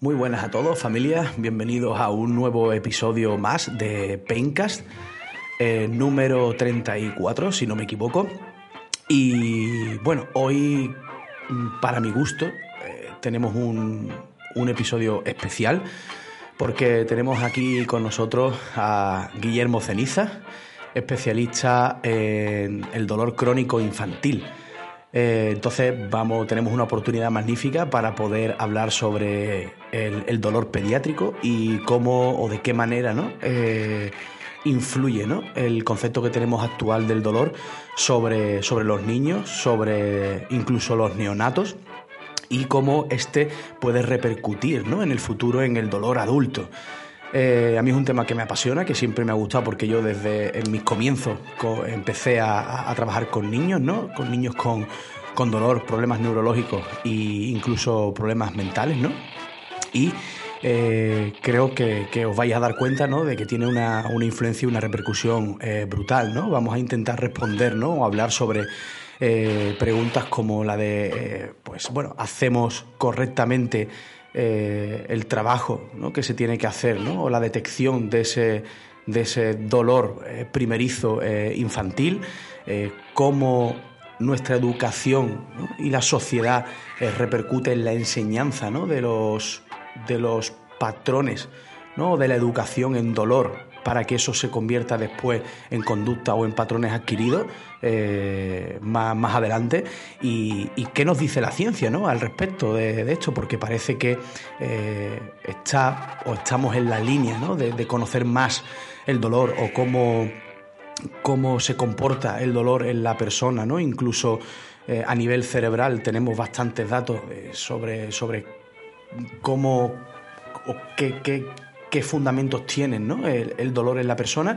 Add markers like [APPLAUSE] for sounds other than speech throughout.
Muy buenas a todos, familia. Bienvenidos a un nuevo episodio más de Paincast, eh, número 34, si no me equivoco. Y bueno, hoy, mm, para mi gusto, eh, tenemos un, un episodio especial porque tenemos aquí con nosotros a Guillermo Ceniza, especialista en el dolor crónico infantil. Eh, entonces vamos, tenemos una oportunidad magnífica para poder hablar sobre el, dolor pediátrico y cómo o de qué manera ¿no? Eh, influye ¿no? el concepto que tenemos actual del dolor sobre, sobre los niños, sobre incluso los neonatos y cómo este puede repercutir ¿no? en el futuro en el dolor adulto. Eh, a mí es un tema que me apasiona, que siempre me ha gustado porque yo desde mis comienzos empecé a, trabajar con niños, ¿no? Con niños con, dolor, problemas neurológicos e incluso problemas mentales, ¿no? Y eh, creo que, os vais a dar cuenta ¿no? de que tiene una, influencia y una repercusión eh, brutal. ¿no? Vamos a intentar responder ¿no? o hablar sobre preguntas como la de, pues bueno, hacemos correctamente eh, el trabajo que se tiene que hacer o la detección de ese, de ese dolor eh, primerizo eh, infantil, cómo nuestra educación y la sociedad repercute en la enseñanza de, los, de los patrones de la educación en dolor para que eso se convierta después en conducta o en patrones adquiridos eh, más, adelante. Y, qué nos dice la ciencia ¿no? al respecto de, esto? Porque parece que eh, está o estamos en la línea de, conocer más el dolor o cómo, cómo se comporta el dolor en la persona, ¿no? incluso eh, a nivel cerebral tenemos bastantes datos sobre, sobre cómo o qué, qué qué fundamentos tienen ¿no? el, dolor en la persona,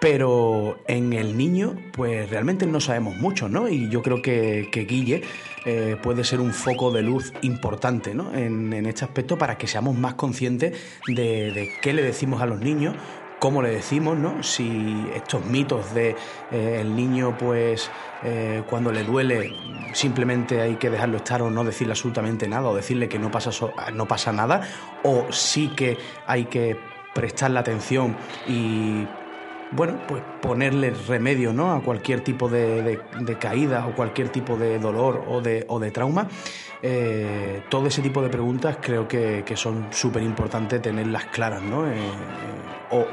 pero en el niño, pues realmente no sabemos mucho, ¿no? Y yo creo que, Guille eh, puede ser un foco de luz importante, ¿no? En, este aspecto para que seamos más conscientes de, qué le decimos a los niños, cómo le decimos, ¿no? Si estos mitos de eh, el niño, pues eh, cuando le duele, simplemente hay que dejarlo estar o no decirle absolutamente nada, o decirle que no pasa, no pasa nada, o sí que hay que prestarle atención y bueno, pues ponerle remedio ¿no? a cualquier tipo de, caída o cualquier tipo de dolor o de, o de trauma. Eh, todo ese tipo de preguntas creo que, son súper importantes tenerlas claras ¿no? Eh,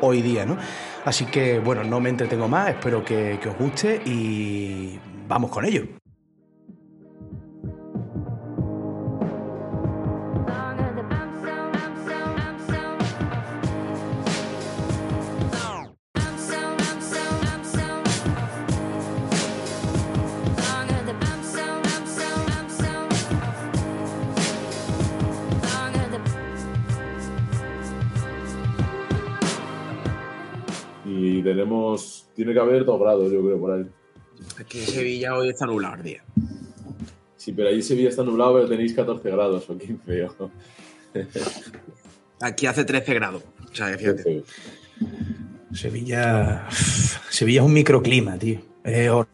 hoy día. ¿no? Así que bueno, no me entretengo más, espero que, que os guste y vamos con ello. Tiene que haber dos grados, yo creo, por ahí. Aquí en Sevilla hoy está nublado el día. Sí, pero ahí Sevilla está nublado, pero tenéis 14 grados o 15. [LAUGHS] Aquí hace 13 grados. O sea, fíjate. Sevilla. [SIGHS] Sevilla es un microclima, tío. no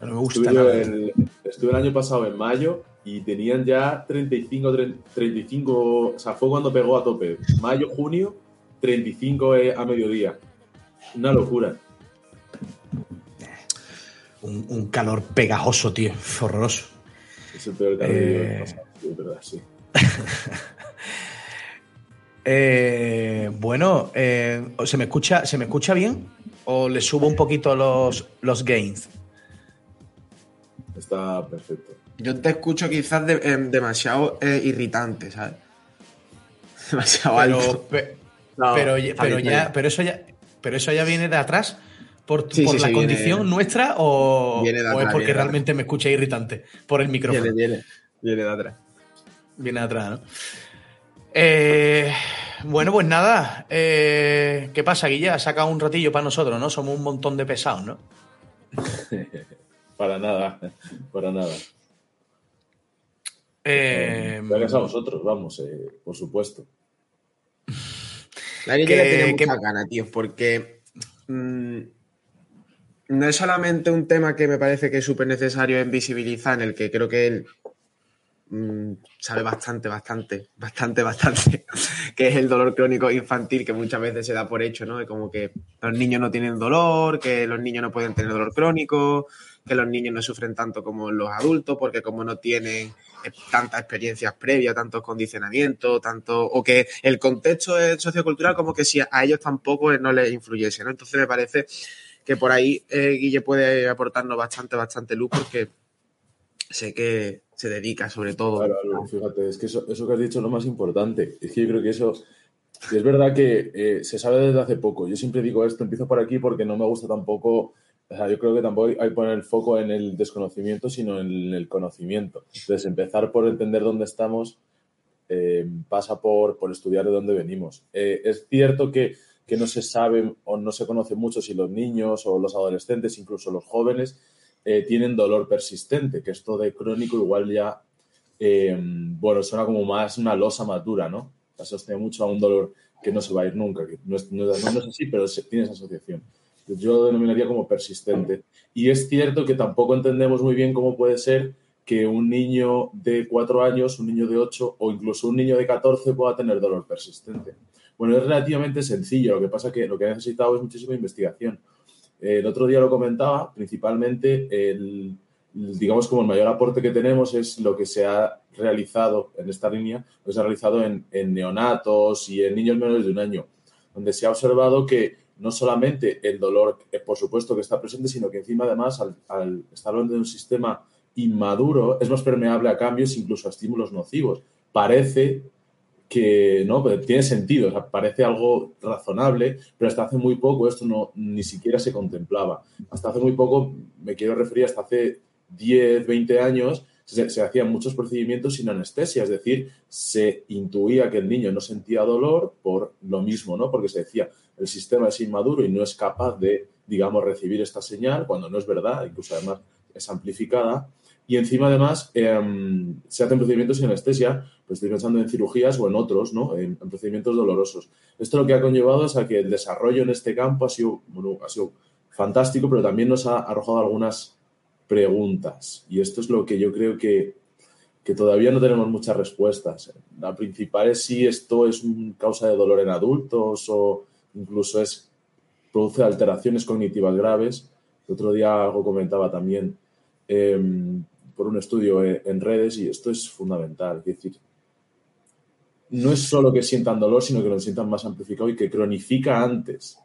me gusta estuve El, estuve el año pasado en mayo y tenían ya 35, 35. O sea, fue cuando pegó a tope. Mayo, junio, 35 a mediodía. Una locura. Un, calor pegajoso, tío. Horroroso. Es el peor calor eh... verdad, sí. [LAUGHS] eh, bueno, eh, ¿se, me escucha, ¿se me escucha bien? ¿O le subo un poquito los, los gains? Está perfecto. Yo te escucho quizás em, demasiado eh, irritante, ¿sabes? [LAUGHS] Demasiado alto. pero, pero, ya, pero eso ya, pero eso ya viene de atrás por, la condición nuestra o, es porque realmente me escucha irritante por el micrófono. Viene, viene, de atrás. Viene de atrás, ¿no? Eh, bueno, pues nada. Eh, ¿Qué pasa, Guilla? Ha sacado un ratillo para nosotros, ¿no? Somos un montón de pesados, ¿no? [LAUGHS] para nada, para nada. Eh, Gracias a vosotros, vamos, por supuesto. La que, le tiene mucha gana, tío, porque mm, no es solamente un tema que me parece que es súper necesario en visibilizar, en el que creo que él mm, sabe bastante, bastante, bastante, bastante, [LAUGHS] que es el dolor crónico infantil que muchas veces se da por hecho, ¿no? De como que los niños no tienen dolor, que los niños no pueden tener dolor crónico, que los niños no sufren tanto como los adultos, porque como no tienen tantas experiencias previas, tantos condicionamientos, tanto, o que el contexto es sociocultural como que si a ellos tampoco no les influyese, ¿no? Entonces me parece que por ahí eh, Guille puede aportarnos bastante, bastante luz porque sé que se dedica sobre todo. Claro, fíjate, es que eso, que has dicho es lo más importante. Es que yo creo que eso, es verdad que eh, se sabe desde hace poco. Yo siempre digo esto, empiezo por aquí porque no me gusta tampoco o sea, yo creo que tampoco hay que poner el foco en el desconocimiento, sino en el conocimiento. Entonces, empezar por entender dónde estamos eh, pasa por, por, estudiar de dónde venimos. Eh, es cierto que, que, no se sabe o no se conoce mucho si los niños o los adolescentes, incluso los jóvenes, eh, tienen dolor persistente, que esto de crónico igual ya, bueno, suena como más una losa madura, ¿no? Se asocia mucho a un dolor que no se va a ir nunca, que no es, no es así, pero tiene esa asociación yo lo denominaría como persistente. Y es cierto que tampoco entendemos muy bien cómo puede ser que un niño de cuatro años, un niño de ocho o incluso un niño de 14 pueda tener dolor persistente. Bueno, es relativamente sencillo, lo que pasa que lo que ha necesitado es muchísima investigación. El otro día lo comentaba, principalmente el, digamos como el mayor aporte que tenemos es lo que se ha realizado en esta línea, lo que se ha realizado en neonatos y en niños menores de un año, donde se ha observado que no solamente el dolor, eh, por supuesto, que está presente, sino que encima, además, al, estar hablando de un sistema inmaduro, es más permeable a cambios, incluso a estímulos nocivos. Parece que no tiene sentido, parece algo razonable, pero hasta hace muy poco esto no ni siquiera se contemplaba. Hasta hace muy poco, me quiero referir hasta hace 10, 20 años, se, se, hacían muchos procedimientos sin anestesia, es decir, se intuía que el niño no sentía dolor por lo mismo, ¿no? Porque se decía, el sistema es inmaduro y no es capaz de, digamos, recibir esta señal, cuando no es verdad, incluso además es amplificada. Y encima, además, em, se hacen procedimientos sin anestesia, pues estoy pensando en cirugías o en otros, ¿no? En, procedimientos dolorosos. Esto lo que ha conllevado es a que el desarrollo en este campo ha sido, ha sido fantástico, pero también nos ha arrojado algunas preguntas. Y esto es lo que yo creo que, que todavía no tenemos muchas respuestas. La principal es si esto es causa de dolor en adultos o incluso es, produce alteraciones cognitivas graves. El otro día algo comentaba también em, por un estudio e, en redes y esto es fundamental. Es decir, no es solo que sientan dolor, sino que lo sientan más amplificado y que cronifica antes.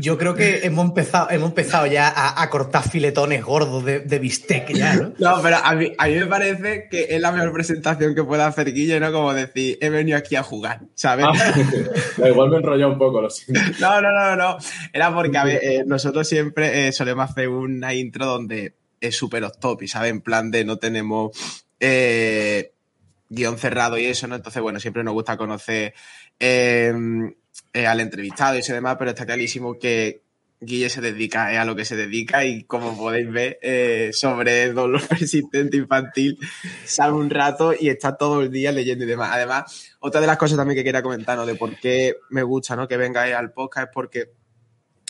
Yo creo que [LAUGHS] hemos empezado, hemos empezado ya a, cortar filetones gordos de, bistec ya, ¿no? [LAUGHS] No, pero a mí, a mí, me parece que es la mejor presentación que pueda hacer Guille, ¿no? Como decir, he venido aquí a jugar, ¿sabes? Ah, [LAUGHS] igual me enrolló un poco, lo siento. No, no, no, no. Era porque, a ver, eh, nosotros siempre eh, solemos hacer una intro donde es súper off top, ¿sabes? En plan de no tenemos eh, guion cerrado y eso, ¿no? Entonces, bueno, siempre nos gusta conocer eh, al entrevistado y ese demás, pero está clarísimo que Guille se dedica a lo que se dedica y como podéis ver, eh, sobre dolor [LAUGHS] persistente infantil, sale un rato y está todo el día leyendo y demás. Además, otra de las cosas también que quería comentar, De por qué me gusta, ¿no? Que vengáis al podcast es porque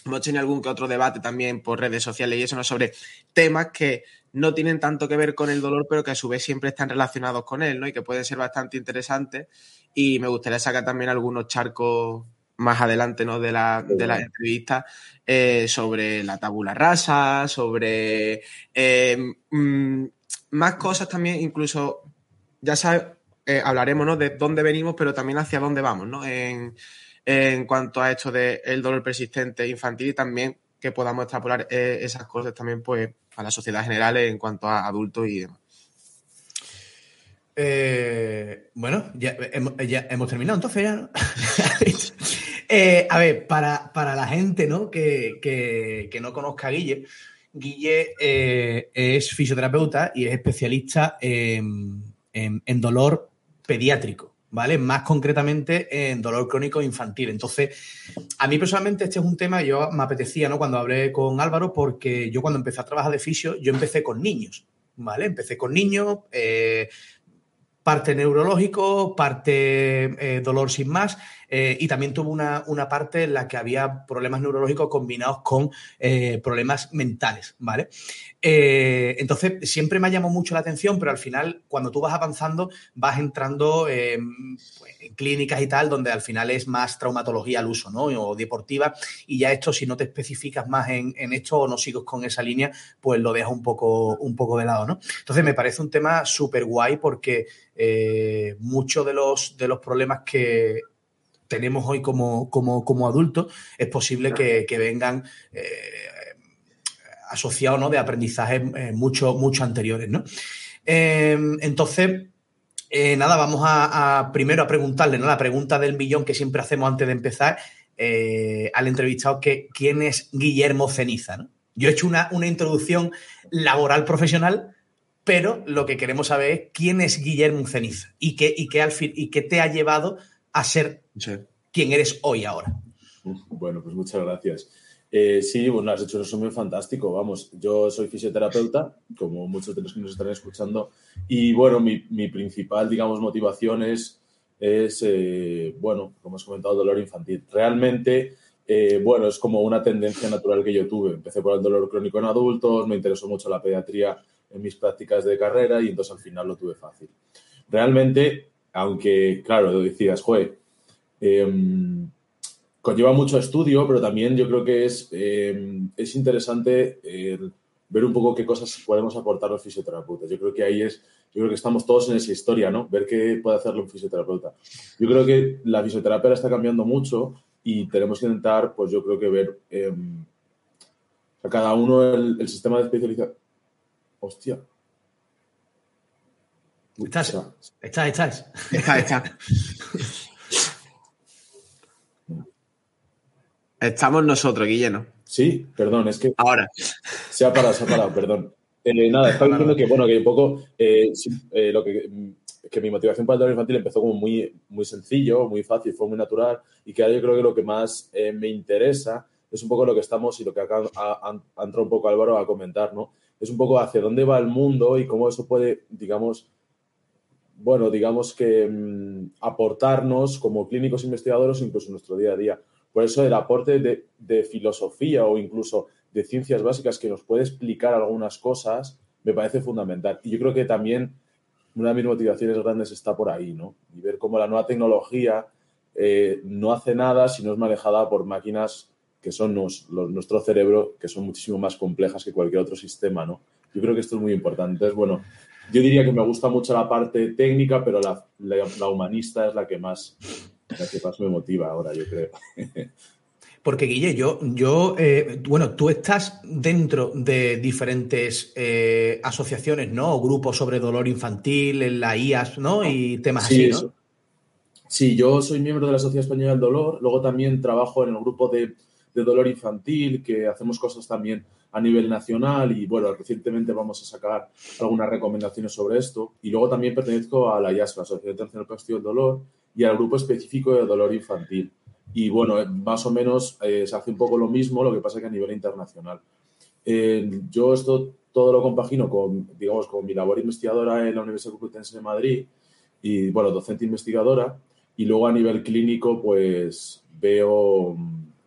hemos tenido algún que otro debate también por redes sociales y eso, ¿no? Sobre temas que no tienen tanto que ver con el dolor, pero que a su vez siempre están relacionados con él, ¿no? Y que pueden ser bastante interesantes. Y me gustaría sacar también algunos charcos más adelante ¿no? de, la, de la entrevista eh, sobre la tabula rasa, sobre eh, mm, más cosas también, incluso, ya sabes, eh, hablaremos ¿no? de dónde venimos, pero también hacia dónde vamos, ¿no? En, en cuanto a esto del dolor persistente infantil y también que podamos extrapolar esas cosas también pues a la sociedad general en cuanto a adultos y demás. bueno, ya hemos, ya hemos terminado entonces ya, ¿no? [LAUGHS] Eh, a ver, para, la gente ¿no? Que, no conozca a Guille, Guille eh, es fisioterapeuta y es especialista en, dolor pediátrico, ¿vale? Más concretamente en dolor crónico infantil. Entonces, a mí personalmente este es un tema que yo me apetecía, ¿no? Cuando hablé con Álvaro, porque yo cuando empecé a trabajar de fisio, yo empecé con niños, ¿vale? Empecé con niños, eh, parte neurológico, parte dolor sin más. Eh, y también tuvo una, parte en la que había problemas neurológicos combinados con eh, problemas mentales, ¿vale? Eh, entonces, siempre me ha llamado mucho la atención, pero al final, cuando tú vas avanzando, vas entrando pues, en clínicas y tal, donde al final es más traumatología al uso, ¿no? O deportiva, y ya esto, si no te especificas más en, esto o no sigues con esa línea, pues lo dejas un poco, un poco de lado, ¿no? Entonces, me parece un tema súper guay porque muchos de los, de los problemas que tenemos hoy como, como, adultos, es posible que, vengan eh, asociados ¿no? de aprendizajes eh, mucho, mucho anteriores. ¿no? Em, entonces, eh, nada, vamos a, primero a preguntarle ¿no? la pregunta del millón que siempre hacemos antes de empezar al entrevistado, que quién es Guillermo Ceniza. ¿no? Yo he hecho una, una introducción laboral profesional, pero lo que queremos saber es quién es Guillermo Ceniza y qué, y qué, al fin, y qué te ha llevado a ser quien eres hoy ahora. Bueno, pues muchas gracias. Eh, sí, bueno, has hecho un resumen fantástico. Vamos, yo soy fisioterapeuta, como muchos de los que nos están escuchando, y bueno, mi, principal, digamos, motivación es, eh, bueno, como has comentado, dolor infantil. Realmente, eh, bueno, es como una tendencia natural que yo tuve. Empecé por el dolor crónico en adultos, me interesó mucho la pediatría en mis prácticas de carrera y entonces al final lo tuve fácil. Realmente, aunque, claro, decías, joder, Em, conlleva mucho estudio, pero también yo creo que es, em, es interesante ver un poco qué cosas podemos aportar los fisioterapeutas. Yo creo que ahí es, yo creo que estamos todos en esa historia, ¿no? Ver qué puede hacerle un fisioterapeuta. Yo creo que la fisioterapia está cambiando mucho y tenemos que intentar, pues yo creo que ver em, a cada uno el, sistema de especialización. Hostia. Estás, estás, estás. Está, está. [LAUGHS] Estamos nosotros, Guillermo. Sí, perdón, es que. Ahora. Se ha parado, se ha parado, perdón. Eh, nada, estaba diciendo que, bueno, que un poco. Eh, eh, lo que, que, mi motivación para el dolor infantil empezó como muy, muy sencillo, muy fácil, fue muy natural. Y que ahora yo creo que lo que más me interesa es un poco lo que estamos y lo que acá ha, entrado un poco Álvaro a comentar, ¿no? Es un poco hacia dónde va el mundo y cómo eso puede, digamos, bueno, digamos que mm, aportarnos como clínicos investigadores incluso en nuestro día a día. Por eso el aporte de, filosofía o incluso de ciencias básicas que nos puede explicar algunas cosas me parece fundamental. Y yo creo que también una de mis motivaciones grandes está por ahí, ¿no? Y ver cómo la nueva tecnología eh, no hace nada si no es manejada por máquinas que son nuestro cerebro, que son muchísimo más complejas que cualquier otro sistema, ¿no? Yo creo que esto es muy importante. Entonces, bueno, yo diría que me gusta mucho la parte técnica, pero la humanista es la que más la que más me motiva ahora, yo creo. [LAUGHS] Porque, Guille, yo, yo eh, bueno, tú estás dentro de diferentes eh, asociaciones, ¿no? O grupos sobre dolor infantil, en la IAS, ¿no? Y temas así, ¿no? Sí, yo soy miembro de la Sociedad Española del Dolor. Luego también trabajo en el grupo de, dolor infantil, que hacemos cosas también a nivel nacional y, bueno, recientemente vamos a sacar algunas recomendaciones sobre esto. Y luego también pertenezco a la IAS, la Sociedad Internacional Castigo del Dolor, y al grupo específico de dolor infantil. Y bueno, eh, más o menos eh, se hace un poco lo mismo, lo que pasa que a nivel internacional. Eh, yo esto todo lo compagino con, digamos, con mi labor investigadora en la Universidad Complutense de Madrid y, bueno, docente investigadora. Y luego a nivel clínico, pues veo,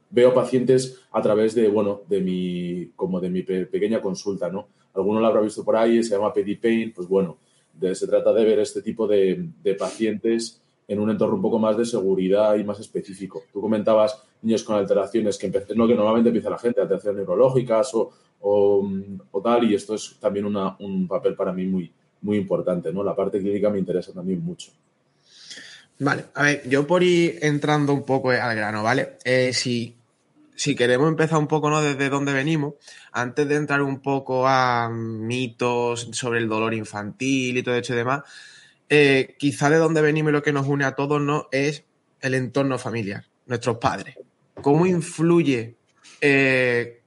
veo pacientes a través de, bueno, de mi, como de mi pequeña consulta, ¿no? Alguno lo habrá visto por ahí, se llama Pedipain, pues bueno, se trata de ver este tipo de, de pacientes en un entorno un poco más de seguridad y más específico. Tú comentabas niños con alteraciones que, no, que normalmente empieza la gente, alteraciones neurológicas o, o, tal, y esto es también una, un papel para mí muy, muy importante, ¿no? La parte clínica me interesa también mucho. Vale, a ver, yo por ir entrando un poco al grano, ¿vale? Eh, si, si queremos empezar un poco, ¿no? Desde dónde venimos, antes de entrar un poco a mitos sobre el dolor infantil y todo esto y demás, eh, quizá de donde venimos y lo que nos une a todos ¿no? es el entorno familiar, nuestros padres. ¿Cómo influye eh,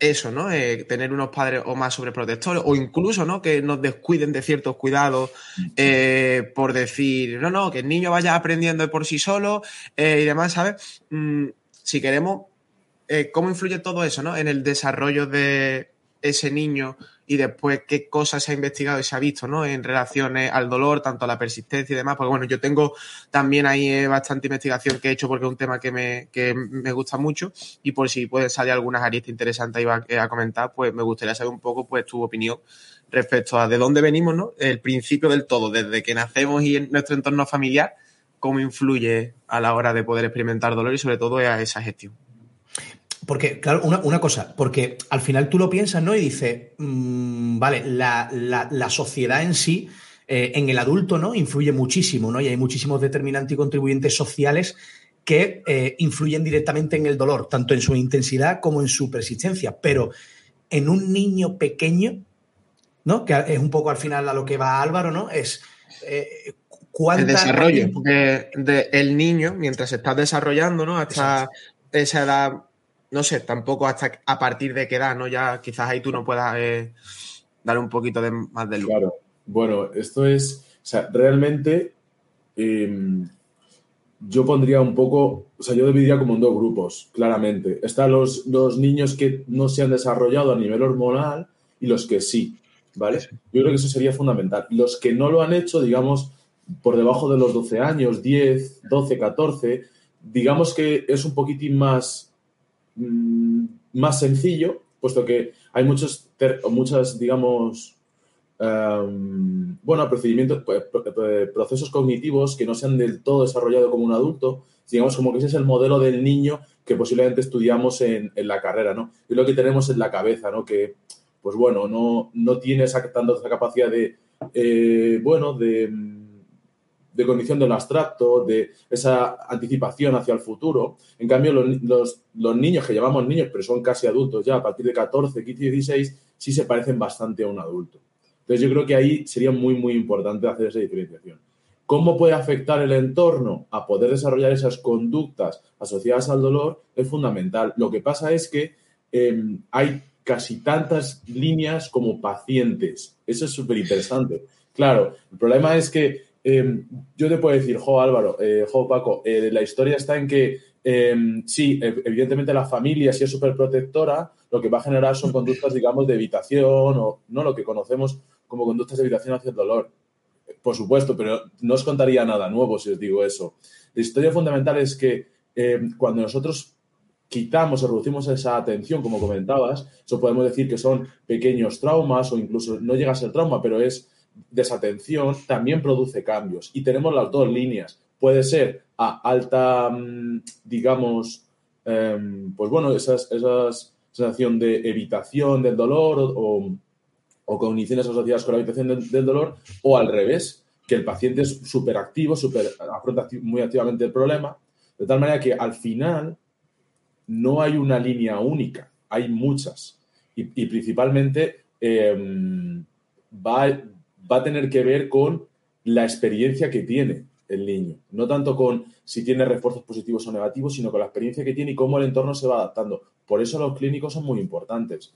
eso, ¿no? Eh, tener unos padres o más sobreprotectores o incluso, ¿no? Que nos descuiden de ciertos cuidados por decir, no, no, que el niño vaya aprendiendo por sí solo y demás, ¿sabes? Mm, si queremos, ¿cómo influye todo eso, ¿no? En el desarrollo de ese niño y después qué cosas se ha investigado y se ha visto, ¿no? En relaciones al dolor, tanto a la persistencia y demás. Porque bueno, yo tengo también ahí eh, bastante investigación que he hecho porque es un tema que me, que me gusta mucho y por si pueden salir algunas aristas interesantes a comentar, pues me gustaría saber un poco pues tu opinión respecto a de dónde venimos, ¿no? El principio del todo, desde que nacemos y en nuestro entorno familiar, cómo influye a la hora de poder experimentar dolor y sobre todo a esa gestión. Porque, claro, una, cosa, porque al final tú lo piensas, ¿no? Y dices, mm, vale, la, sociedad en sí, eh, en el adulto, ¿no? Influye muchísimo, ¿no? Y hay muchísimos determinantes y contribuyentes sociales que eh, influyen directamente en el dolor, tanto en su intensidad como en su persistencia. Pero en un niño pequeño, ¿no? Que es un poco al final a lo que va Álvaro, ¿no? Es eh, el desarrollo del de, niño mientras está desarrollando, ¿no? Hasta esa edad no sé, tampoco hasta a partir de qué edad, ¿no? Ya quizás ahí tú no puedas eh, dar un poquito de, más de luz. Claro. Bueno, esto es, o sea, realmente em, yo pondría un poco, o sea, yo dividiría como en dos grupos, claramente. Están los, los niños que no se han desarrollado a nivel hormonal y los que sí, ¿vale? Yo creo que eso sería fundamental. Los que no lo han hecho, digamos, por debajo de los 12 años, 10, 12, 14, digamos que es un poquitín más Mm, más sencillo, puesto que hay muchos, muchas, digamos, em, bueno, procedimientos, procesos cognitivos que no se han del todo desarrollado como un adulto, digamos como que ese es el modelo del niño que posiblemente estudiamos en, la carrera, ¿no? Y lo que tenemos en la cabeza, ¿no? Que, pues bueno, no, no tiene esa, tanto esa capacidad de, eh, bueno, de de condición de lo abstracto, de esa anticipación hacia el futuro. En cambio, los, niños que llamamos niños, pero son casi adultos ya, a partir de 14, 15, 16, sí se parecen bastante a un adulto. Entonces, yo creo que ahí sería muy, muy importante hacer esa diferenciación. ¿Cómo puede afectar el entorno a poder desarrollar esas conductas asociadas al dolor? Es fundamental. Lo que pasa es que em, hay casi tantas líneas como pacientes. Eso es súper interesante. Claro, el problema es que Em, yo te puedo decir, jo Álvaro, eh, jo Paco, eh, la historia está en que em, sí, evidentemente la familia, si es súper protectora, lo que va a generar son conductas, digamos, de evitación o no lo que conocemos como conductas de evitación hacia el dolor. Por supuesto, pero no os contaría nada nuevo si os digo eso. La historia fundamental es que em, cuando nosotros quitamos o reducimos esa atención, como comentabas, eso podemos decir que son pequeños traumas o incluso no llega a ser trauma, pero es desatención también produce cambios. Y tenemos las dos líneas. Puede ser a alta, mm, digamos, em, pues bueno, esas, esas sensación de evitación del dolor o, o cogniciones asociadas con la evitación del, dolor, o al revés, que el paciente es súper activo, afronta muy activamente el problema, de tal manera que al final no hay una línea única, hay muchas. Y, principalmente em, va, va a tener que ver con la experiencia que tiene el niño. No tanto con si tiene refuerzos positivos o negativos, sino con la experiencia que tiene y cómo el entorno se va adaptando. Por eso los clínicos son muy importantes.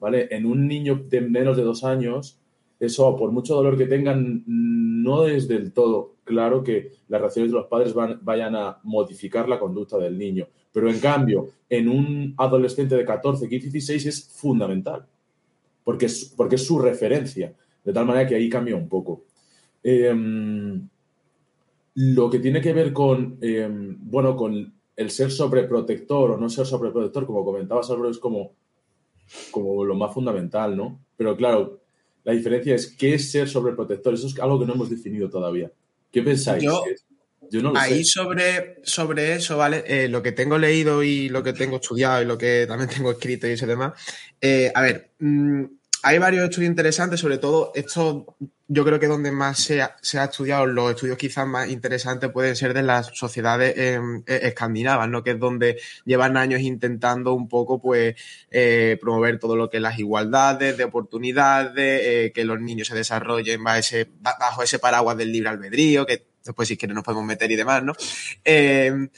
¿vale? En un niño de menos de dos años, eso, por mucho dolor que tengan, no es del todo claro que las reacciones de los padres vayan a modificar la conducta del niño. Pero en cambio, en un adolescente de 14, 15, 16 es fundamental, porque es, porque es su referencia. De tal manera que ahí cambia un poco. Em, lo que tiene que ver con, em, bueno, con el ser sobreprotector o no ser sobreprotector, como comentabas, Álvaro, es como, como lo más fundamental, ¿no? Pero claro, la diferencia es qué es ser sobreprotector. Eso es algo que no hemos definido todavía. ¿Qué pensáis? Yo, no lo ahí Sobre, sobre eso, ¿vale? Eh, lo que tengo leído y lo que tengo estudiado y lo que también [LAUGHS] tengo escrito y ese demás. Eh, a ver, mm, hay varios estudios interesantes, sobre todo esto yo creo que donde más se ha, estudiado, los estudios quizás más interesantes pueden ser de las sociedades em, e, escandinavas, ¿no? Que es donde llevan años intentando un poco, pues, eh, promover todo lo que es las igualdades de oportunidades, eh, que los niños se desarrollen bajo ese, bajo ese paraguas del libre albedrío, que después si quieren nos podemos meter y demás, ¿no? Em,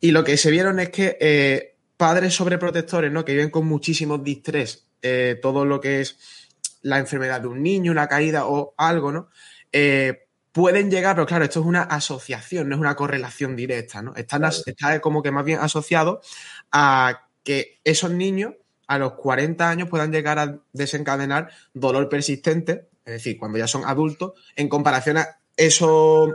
y lo que se vieron es que eh, padres sobreprotectores, ¿no? Que viven con muchísimos distrés eh, todo lo que es la enfermedad de un niño, una caída o algo, ¿no? Eh, pueden llegar, pero claro, esto es una asociación, no es una correlación directa, ¿no? Están, Está como que más bien asociado a que esos niños a los 40 años puedan llegar a desencadenar dolor persistente, es decir, cuando ya son adultos, en comparación a esos,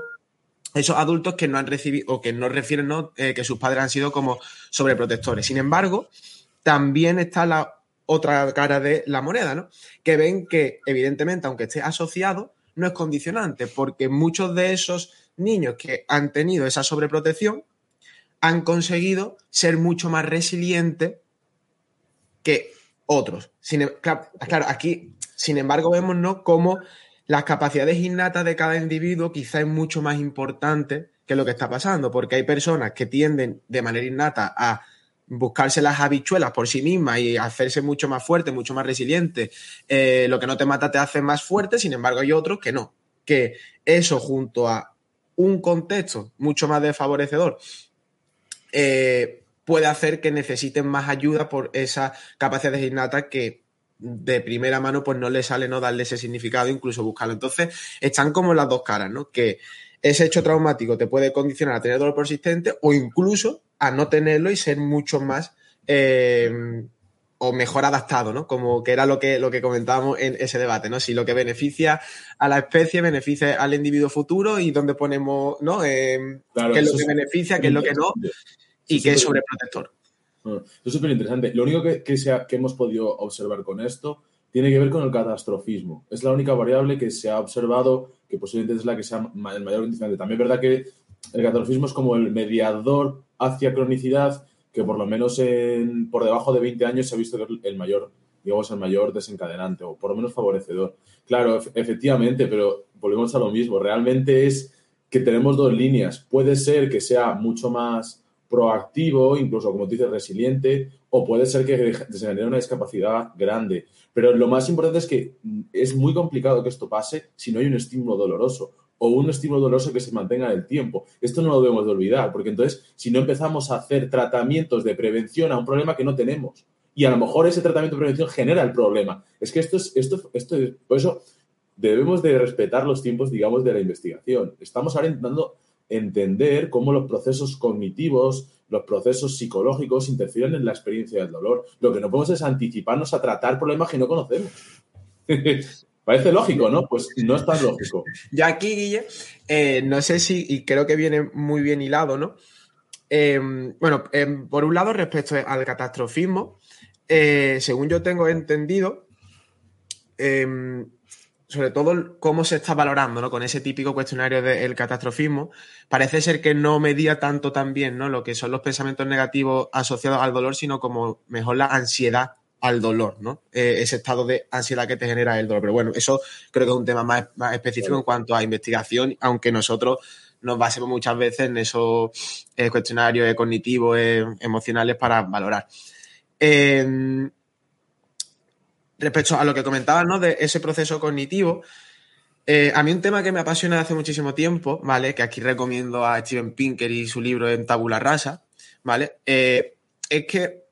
esos adultos que no han recibido o que no refieren ¿no? Eh, que sus padres han sido como sobreprotectores. Sin embargo, también está la otra cara de la moneda, ¿no? Que ven que, evidentemente, aunque esté asociado, no es condicionante, porque muchos de esos niños que han tenido esa sobreprotección han conseguido ser mucho más resilientes que otros. Sin, em, claro, aquí, sin embargo, vemos ¿no? cómo las capacidades innatas de cada individuo quizá es mucho más importante que lo que está pasando, porque hay personas que tienden de manera innata a buscarse las habichuelas por sí mismas y hacerse mucho más fuerte, mucho más resiliente. Eh, lo que no te mata te hace más fuerte, sin embargo hay otros que no, que eso junto a un contexto mucho más desfavorecedor eh, puede hacer que necesiten más ayuda por esa capacidad de innata que de primera mano pues no le sale no darle ese significado, incluso buscarlo. Entonces están como las dos caras, ¿no? Que ese hecho traumático te puede condicionar a tener dolor persistente o incluso a no tenerlo y ser mucho más eh, o mejor adaptado, ¿no? Como que era lo que, lo que comentábamos en ese debate, ¿no? Si lo que beneficia a la especie beneficia al individuo futuro y dónde ponemos, ¿no? Eh, qué es lo que beneficia, qué es lo que no y qué es sobreprotector. Ah, eso es súper interesante. Lo único que, que, que hemos podido observar con esto tiene que ver con el catastrofismo. Es la única variable que se ha observado que posiblemente es la que sea el mayor condicionante. También es verdad que el catastrofismo es como el mediador hacia cronicidad que por lo menos en, por debajo de 20 años se ha visto el mayor, digamos, el mayor desencadenante o por lo menos favorecedor. Claro, efectivamente, pero volvemos a lo mismo. Realmente es que tenemos dos líneas. Puede ser que sea mucho más proactivo, incluso como tú dices, resiliente, o puede ser que desencadenee una discapacidad grande. Pero lo más importante es que es muy complicado que esto pase si no hay un estímulo doloroso o un estímulo doloroso que se mantenga en el tiempo. Esto no lo debemos de olvidar, porque entonces si no empezamos a hacer tratamientos de prevención a un problema que no tenemos, y a lo mejor ese tratamiento de prevención genera el problema. Es que esto es, esto, esto es, por eso debemos de respetar los tiempos, digamos, de la investigación. Estamos ahora intentando entender cómo los procesos cognitivos, los procesos psicológicos interfieren en la experiencia del dolor. Lo que no podemos es anticiparnos a tratar problemas que no conocemos. [LAUGHS] Parece lógico, ¿no? Pues no es tan lógico. Ya aquí, Guille, eh, no sé si, y creo que viene muy bien hilado, ¿no? Em, bueno, em, por un lado, respecto al catastrofismo, eh, según yo tengo entendido, em, sobre todo cómo se está valorando, ¿no? Con ese típico cuestionario del catastrofismo, parece ser que no medía tanto también, ¿no? Lo que son los pensamientos negativos asociados al dolor, sino como mejor la ansiedad al dolor, ¿no? Eh, ese estado de ansiedad que te genera el dolor. Pero bueno, eso creo que es un tema más, específico en cuanto a investigación, aunque nosotros nos basemos muchas veces en esos eh, cuestionarios cognitivos, eh, emocionales para valorar. Respecto a lo que comentabas, ¿no? De ese proceso cognitivo, a mí un tema que me apasiona hace muchísimo tiempo, ¿vale? Que aquí recomiendo a Steven Pinker y su libro en Tabula Rasa, ¿vale? es que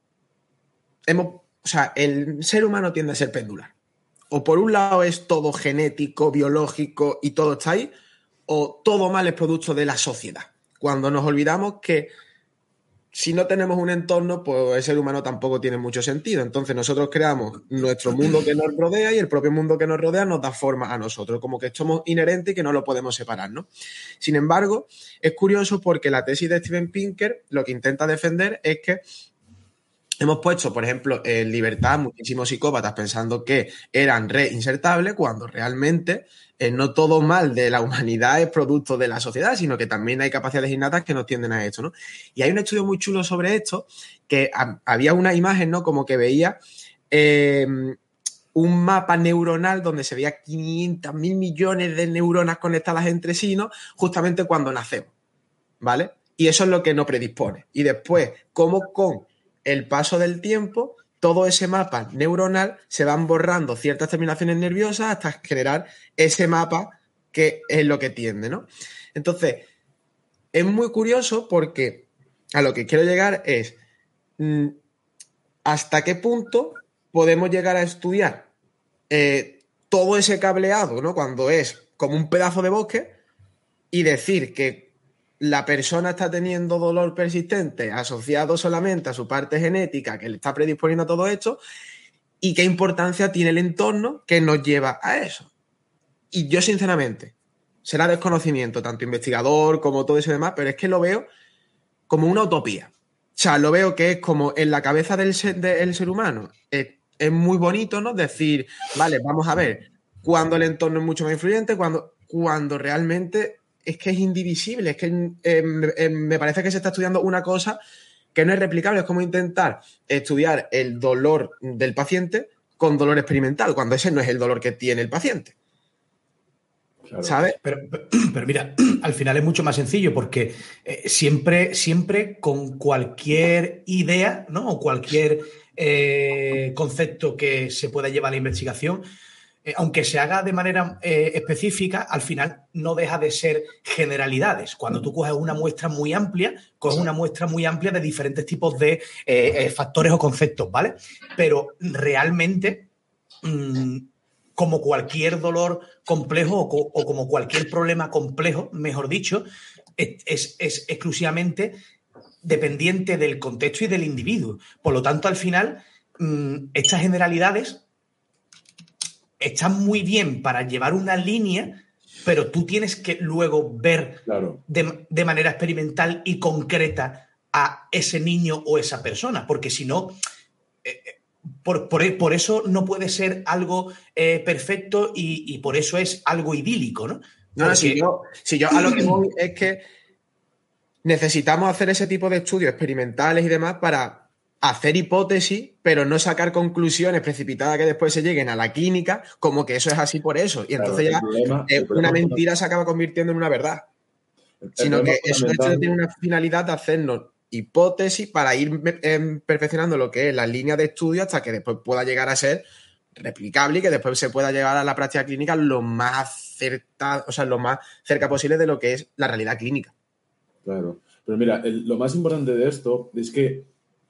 hemos o sea, el ser humano tiende a ser pendular. O por un lado es todo genético, biológico y todo está ahí, o todo mal es producto de la sociedad. Cuando nos olvidamos que si no tenemos un entorno, pues el ser humano tampoco tiene mucho sentido. Entonces nosotros creamos nuestro mundo que nos rodea y el propio mundo que nos rodea nos da forma a nosotros, como que somos inherentes y que no lo podemos separar, ¿no? Sin embargo, es curioso porque la tesis de Steven Pinker lo que intenta defender es que Hemos puesto, por ejemplo, en libertad muchísimos psicópatas pensando que eran reinsertables cuando realmente eh, no todo mal de la [LAUGHS] humanidad es producto de la sociedad, sino que también hay capacidades innatas que nos tienden a esto, ¿no? Y hay un estudio muy chulo sobre esto, que había una imagen, ¿no? Como que veía em, un mapa neuronal donde se veía 500 mil millones de neuronas conectadas entre sí, ¿no? Justamente cuando nacemos, ¿vale? Y eso es lo que nos predispone. Y después, ¿cómo con el paso del tiempo, todo ese mapa neuronal se van borrando ciertas terminaciones nerviosas hasta generar ese mapa que es lo que tiende, ¿no? Entonces, es muy curioso porque a lo que quiero llegar es mm, hasta qué punto podemos llegar a estudiar eh, todo ese cableado, ¿no? Cuando es como un pedazo de bosque y decir que la persona está teniendo dolor persistente asociado solamente a su parte genética que le está predisponiendo a todo esto y qué importancia tiene el entorno que nos lleva a eso. Y yo, sinceramente, será desconocimiento, tanto investigador como todo eso y demás, pero es que lo veo como una utopía. O sea, lo veo que es como en la cabeza del ser, del ser humano. Es, es, muy bonito, ¿no? Decir, vale, vamos a ver, cuando el entorno es mucho más influyente, cuando, cuando realmente es que es indivisible, es que eh, me parece que se está estudiando una cosa que no es replicable, es como intentar estudiar el dolor del paciente con dolor experimental, cuando ese no es el dolor que tiene el paciente. ¿Sabes? Pero, pero, [CLEARS THROAT] mira, [CLEARS THROAT] al final es mucho más sencillo porque eh, siempre, siempre con cualquier idea, ¿no? O cualquier eh, concepto que se pueda llevar a la investigación, eh, aunque se haga de manera eh, específica, al final no deja de ser generalidades. Cuando tú coges una muestra muy amplia, coges una muestra muy amplia de diferentes tipos de eh, factores o conceptos, ¿vale? Pero realmente, mm, como cualquier dolor complejo o, como cualquier problema complejo, mejor dicho, es, exclusivamente dependiente del contexto y del individuo. Por lo tanto, al final, mm, estas generalidades están muy bien para llevar una línea, pero tú tienes que luego ver de, manera experimental y concreta a ese niño o esa persona, porque si no, eh, eh, por, eso no puede ser algo eh, perfecto y, por eso es algo idílico, ¿no? No, si, yo, si yo a lo que voy es que necesitamos hacer ese tipo de estudios experimentales y demás para hacer hipótesis, pero no sacar conclusiones precipitadas que después se lleguen a la clínica, como que eso es así por eso. Y entonces ya eh, una mentira se acaba convirtiendo en una verdad. Sino que eso tiene una finalidad de hacernos hipótesis para ir em, perfeccionando lo que es la línea de estudio hasta que después pueda llegar a ser replicable y que después se pueda llegar a la práctica clínica lo más cerca, o sea, lo más cerca posible de lo que es la realidad clínica. Claro. Pero mira, lo más importante de esto es que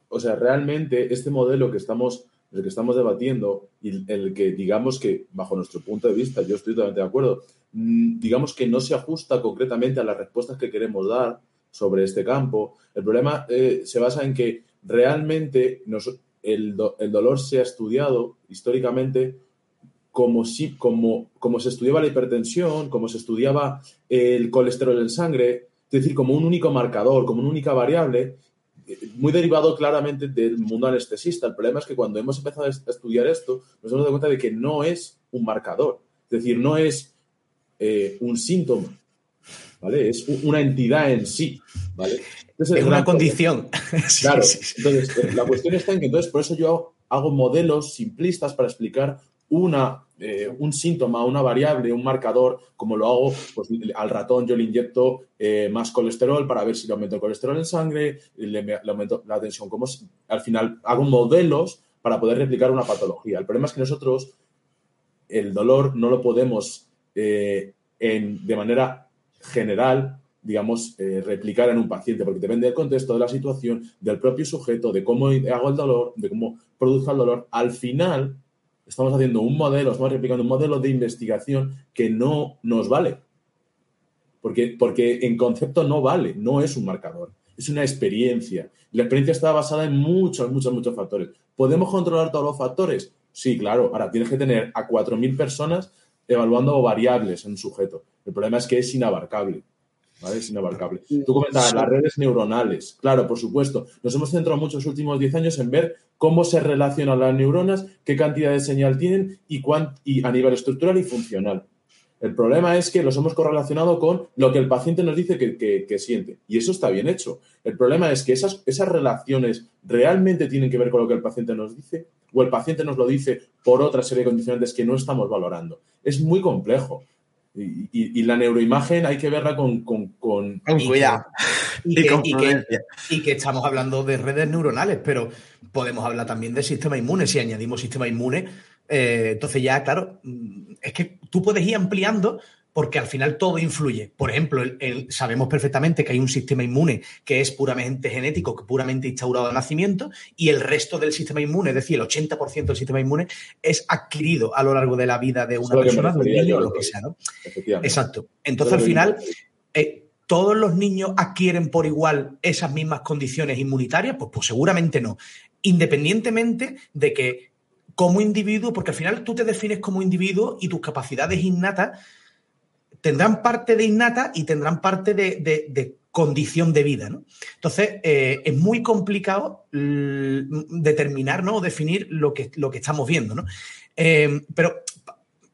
o sea, realmente este modelo que estamos, el que estamos debatiendo y el que digamos que, bajo nuestro punto de vista, yo estoy totalmente de acuerdo, mm, digamos que no se ajusta concretamente a las respuestas que queremos dar sobre este campo. El problema eh, se basa en que realmente el, dolor se ha estudiado históricamente como, si, como, como se estudiaba la hipertensión, como se estudiaba el colesterol en sangre, es decir, como un único marcador, como una única variable, muy derivado claramente del mundo anestesista. El problema es que cuando hemos empezado a estudiar esto, nos hemos dado cuenta de que no es un marcador, es decir, no es eh, un síntoma, ¿vale? Es una entidad en sí, ¿vale? es una condición. [LAUGHS] claro, entonces eh, la cuestión está en que entonces por eso yo hago modelos simplistas para explicar una, eh, un síntoma, una variable, un marcador, como lo hago, pues al ratón yo le inyecto eh, más colesterol para ver si le aumento el colesterol en sangre, le, aumento la tensión. Como al final hago modelos para poder replicar una patología. El problema es que nosotros el dolor no lo podemos eh, de manera general digamos, replicar en un paciente, porque depende del contexto, de la situación, del propio sujeto, de cómo hago el dolor, de cómo produzco el dolor. Al final, estamos haciendo un modelo, estamos replicando un modelo de investigación que no nos vale. Porque, porque en concepto no vale, no es un marcador, es una experiencia. La experiencia está basada en muchos, muchos, muchos factores. ¿Podemos controlar todos los factores? Sí, claro. Ahora tienes que tener a 4.000 personas evaluando variables en un sujeto. El problema es que es inabarcable. ¿Vale? Es inabarcable. Tú comentabas las redes neuronales. Claro, por supuesto. Nos hemos centrado mucho los últimos 10 años en ver cómo se relacionan las neuronas, qué cantidad de señal tienen y, y a nivel estructural y funcional. El problema es que los hemos correlacionado con lo que el paciente nos dice que, siente. Y eso está bien hecho. El problema es que esas, esas relaciones realmente tienen que ver con lo que el paciente nos dice o el paciente nos lo dice por otra serie de condicionantes que no estamos valorando. Es muy complejo. Y, la neuroimagen hay que verla con, con, con, cuidado. Y, que, estamos hablando de redes neuronales, pero podemos hablar también de sistema inmune. Si añadimos sistema inmune, eh, entonces ya, claro, mm, es que tú puedes ir ampliando porque al final todo influye. Por ejemplo, sabemos perfectamente que hay un sistema inmune que es puramente genético, que puramente instaurado de nacimiento, y el resto del sistema inmune, es decir, el 80% del sistema inmune, es adquirido a lo largo de la vida de una persona, de un niño o lo que sea, ¿no? Exacto. Entonces, al final, eh, ¿todos los niños adquieren por igual esas mismas condiciones inmunitarias? Pues, pues seguramente no. Independientemente de que como individuo, porque al final tú te defines como individuo y tus capacidades innatas tendrán parte de innata y tendrán parte de, condición de vida. ¿no? Entonces, eh, es muy complicado determinar ¿no? o definir lo que, lo que estamos viendo. ¿no? Eh, pero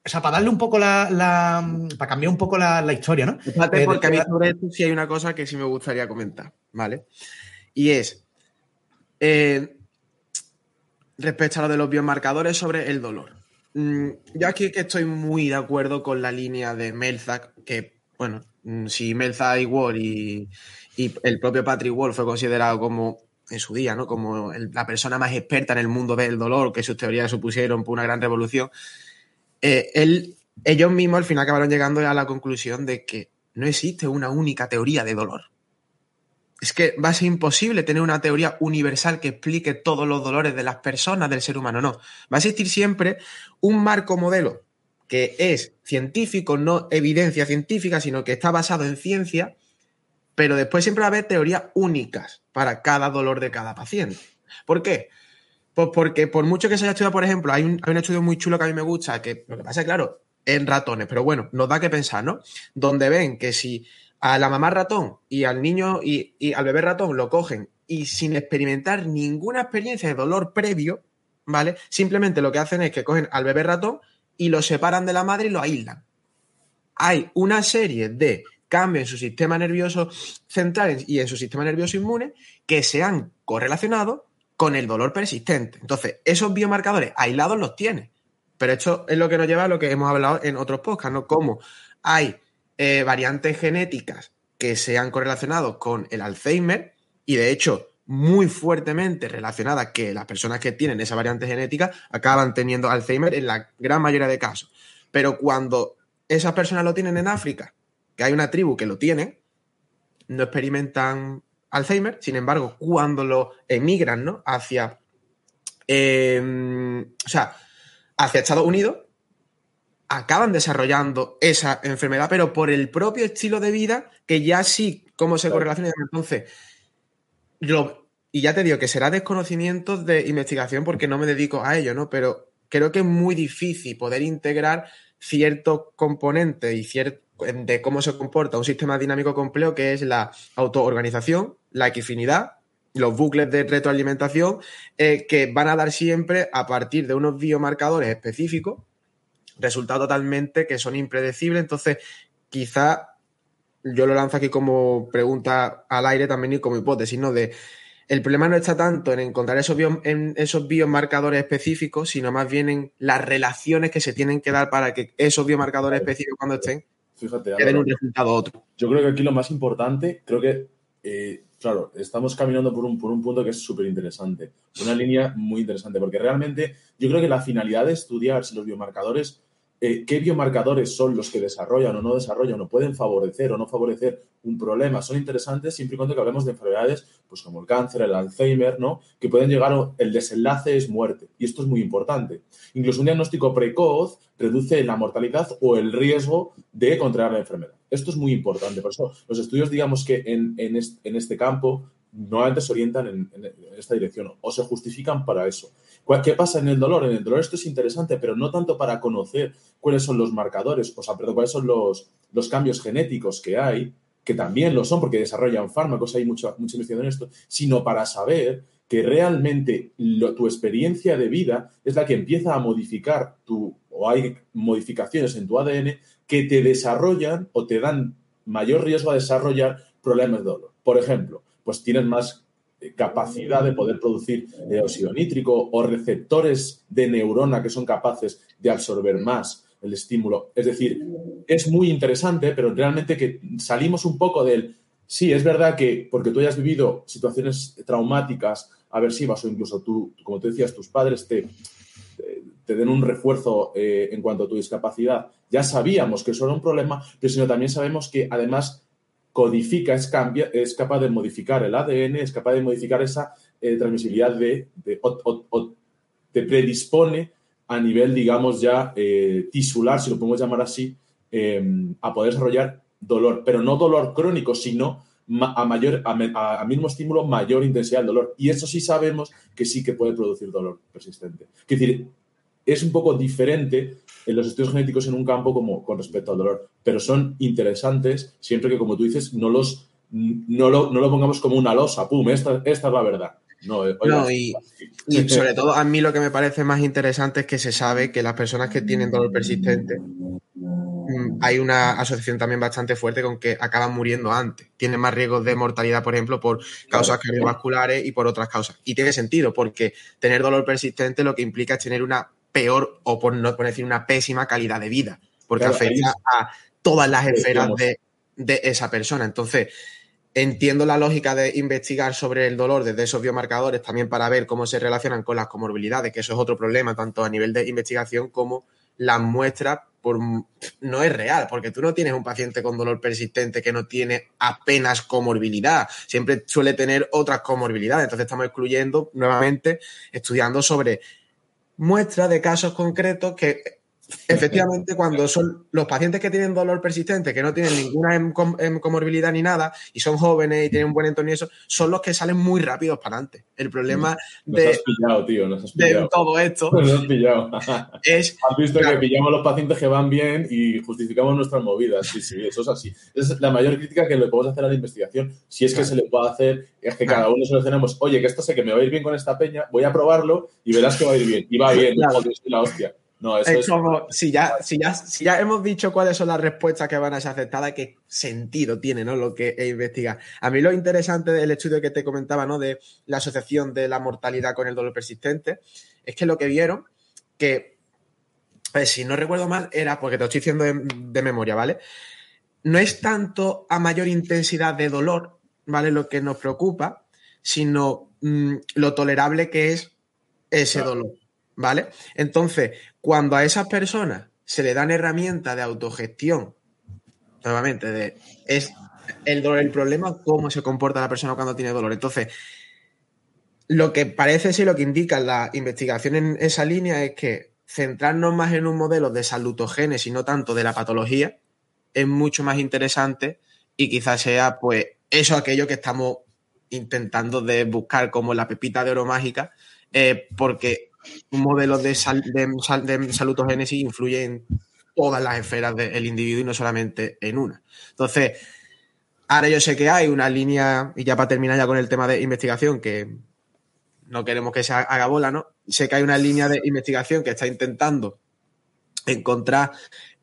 o sea, para darle un poco la. para cambiar un poco la, historia, ¿no? Fíjate, eh, porque a mí sobre esto sí hay una cosa que sí me gustaría comentar, ¿vale? Y es. Eh, respecto a lo de los biomarcadores sobre el dolor. Mm, yo aquí que estoy muy de acuerdo con la línea de Melzack, que, bueno, mm, si Melzack igual y, y el propio Patrick Wall fue considerado como en su día, ¿no? Como la persona más experta en el mundo del dolor, que sus teorías supusieron por una gran revolución. Eh, él, ellos mismos al final acabaron llegando a la conclusión de que no existe una única teoría de dolor. Es que va a ser imposible tener una teoría universal que explique todos los dolores de las personas, del ser humano, no. Va a existir siempre un marco modelo que es científico, no evidencia científica, sino que está basado en ciencia, pero después siempre va a haber teorías únicas para cada dolor de cada paciente. ¿Por qué? Pues porque por mucho que se haya estudiado, por ejemplo, hay un, estudio muy chulo que a mí me gusta, que lo que pasa es, claro, en ratones, pero bueno, nos da que pensar, ¿no? Donde ven que si a la mamá ratón y al niño y, al bebé ratón lo cogen y sin experimentar ninguna experiencia de dolor previo, ¿vale? Simplemente lo que hacen es que cogen al bebé ratón y lo separan de la madre y lo aíslan. Hay una serie de cambios en su sistema nervioso central y en su sistema nervioso inmune que se han correlacionado con el dolor persistente. Entonces, esos biomarcadores aislados los tiene. Pero esto es lo que nos lleva a lo que hemos hablado en otros podcasts, ¿no? Cómo hay eh, variantes genéticas que se han correlacionado con el Alzheimer y de hecho muy fuertemente relacionadas que las personas que tienen esa variante genética acaban teniendo Alzheimer en la gran mayoría de casos. Pero cuando esas personas lo tienen en África, que hay una tribu que lo tiene, no experimentan Alzheimer, sin embargo, cuando lo emigran ¿no? hacia, em, o sea, hacia Estados Unidos, acaban desarrollando esa enfermedad, pero por el propio estilo de vida que ya sí, cómo se correlaciona. Entonces, y ya te digo que será desconocimiento de investigación porque no me dedico a ello, ¿no? Pero creo que es muy difícil poder integrar ciertos componentes y cierto, de cómo se comporta un sistema dinámico complejo que es la autoorganización, la equifinidad, los bucles de retroalimentación, eh, que van a dar siempre a partir de unos biomarcadores específicos resultados totalmente que son impredecibles. Entonces, quizá yo lo lanzo aquí como pregunta al aire también y como hipótesis, ¿no? De el problema no está tanto en encontrar esos, en esos biomarcadores específicos, sino más bien en las relaciones que se tienen que dar para que esos biomarcadores específicos cuando estén Fíjate, un resultado otro. Yo creo que aquí lo más importante, creo que, eh, claro, estamos caminando por un, por un punto que es súper interesante, una línea muy interesante, porque realmente yo creo que la finalidad de estudiar si los biomarcadores eh, qué biomarcadores son los que desarrollan o no desarrollan o pueden favorecer o no favorecer un problema son interesantes siempre y cuando hablemos de enfermedades pues como el cáncer, el Alzheimer, ¿no? Que pueden llegar, a, el desenlace es muerte y esto es muy importante. Incluso un diagnóstico precoz reduce la mortalidad o el riesgo de contraer la enfermedad. Esto es muy importante, por eso los estudios digamos que en, en este campo normalmente se orientan en, esta dirección o se justifican para eso. ¿Qué pasa en el dolor? En el dolor esto es interesante, pero no tanto para conocer cuáles son los marcadores, o sea, perdón, cuáles son los, los cambios genéticos que hay, que también lo son porque desarrollan fármacos, hay mucha, mucha investigación en esto, sino para saber que realmente tu experiencia de vida es la que empieza a modificar tu, o hay modificaciones en tu ADN que te desarrollan o te dan mayor riesgo a desarrollar problemas de dolor. Por ejemplo, pues tienes más capacidad de poder producir eh, óxido nítrico o receptores de neurona que son capaces de absorber más el estímulo. Es decir, es muy interesante, pero realmente que salimos un poco del... Sí, es verdad que porque tú hayas vivido situaciones traumáticas, aversivas o incluso tú, como tú decías, tus padres te, te, den un refuerzo eh, en cuanto a tu discapacidad, ya sabíamos que eso era un problema, pero sino también sabemos que además codifica, es, cambia, es capaz de modificar el ADN, es capaz de modificar esa eh, transmisibilidad de, o, te predispone a nivel, digamos, ya eh, tisular, si lo podemos llamar así, em, a poder desarrollar dolor, pero no dolor crónico, sino a mayor, a, mismo estímulo, mayor intensidad del dolor. Y eso sí sabemos que sí que puede producir dolor persistente. Es decir, es un poco diferente en los estudios genéticos en un campo como con respecto al dolor, pero son interesantes siempre que, como tú dices, no los no lo, no lo pongamos como una losa, pum, esta, esta es la verdad. No, eh, y, sobre todo a mí lo que me parece más interesante es que se sabe que las personas que tienen dolor persistente mm, hay una asociación también bastante fuerte con que acaban muriendo antes. Tienen más riesgos de mortalidad, por ejemplo, por causas cardiovasculares y por otras causas. Y tiene sentido, porque tener dolor persistente lo que implica es tener una peor, o por no decir una pésima calidad de vida, porque afecta a todas las esferas de, de esa persona. Entonces, Entiendo la lógica de investigar sobre el dolor desde esos biomarcadores también para ver cómo se relacionan con las comorbilidades, que eso es otro problema, tanto a nivel de investigación como las muestras por, no es real, porque tú no tienes un paciente con dolor persistente que no tiene apenas comorbilidad, siempre suele tener otras comorbilidades, entonces estamos excluyendo nuevamente, estudiando sobre muestras de casos concretos que Efectivamente, cuando son los pacientes que tienen dolor persistente, que no tienen ninguna em, em, comorbilidad ni nada, y son jóvenes y tienen un buen entorno y eso, son los que salen muy rápidos para adelante. El problema de, todo esto [LAUGHS] es. Has visto que pillamos a los pacientes que van bien y justificamos nuestras movidas. Sí, sí, eso es así. es la mayor crítica que le podemos hacer a la investigación. Si es que se le puede hacer, es que cada uno seleccionamos, oye, que esto sé que me va a ir bien con esta peña, voy a probarlo y verás que va a ir bien. Y va bien, la hostia. No, eso es, como, si ya, si, ya, si ya hemos dicho cuáles son las respuestas que van a ser aceptadas, qué sentido tiene ¿no? lo que investiga. A mí lo interesante del estudio que te comentaba, ¿no? De la asociación de la mortalidad con el dolor persistente, es que lo que vieron, que, si no recuerdo mal, era, porque te lo estoy diciendo de, memoria, ¿vale? No es tanto a mayor intensidad de dolor, ¿vale? Lo que nos preocupa, sino mm, lo tolerable que es ese dolor. ¿Vale? Entonces, cuando a esas personas se le dan herramientas de autogestión, nuevamente, de, es el dolor el problema, cómo se comporta la persona cuando tiene dolor. Entonces, lo que parece ser, lo que indica la investigación en esa línea es que centrarnos más en un modelo de salutogénesis y no tanto de la patología es mucho más interesante y quizás sea pues eso aquello que estamos intentando de buscar como la pepita de oro mágica, eh, porque un modelo de, de, salutogénesis influye en todas las esferas del individuo y no solamente en una. Entonces, ahora yo sé que hay una línea, y ya para terminar ya con el tema de investigación, que no queremos que se haga bola, ¿no? Sé que hay una línea de investigación que está intentando encontrar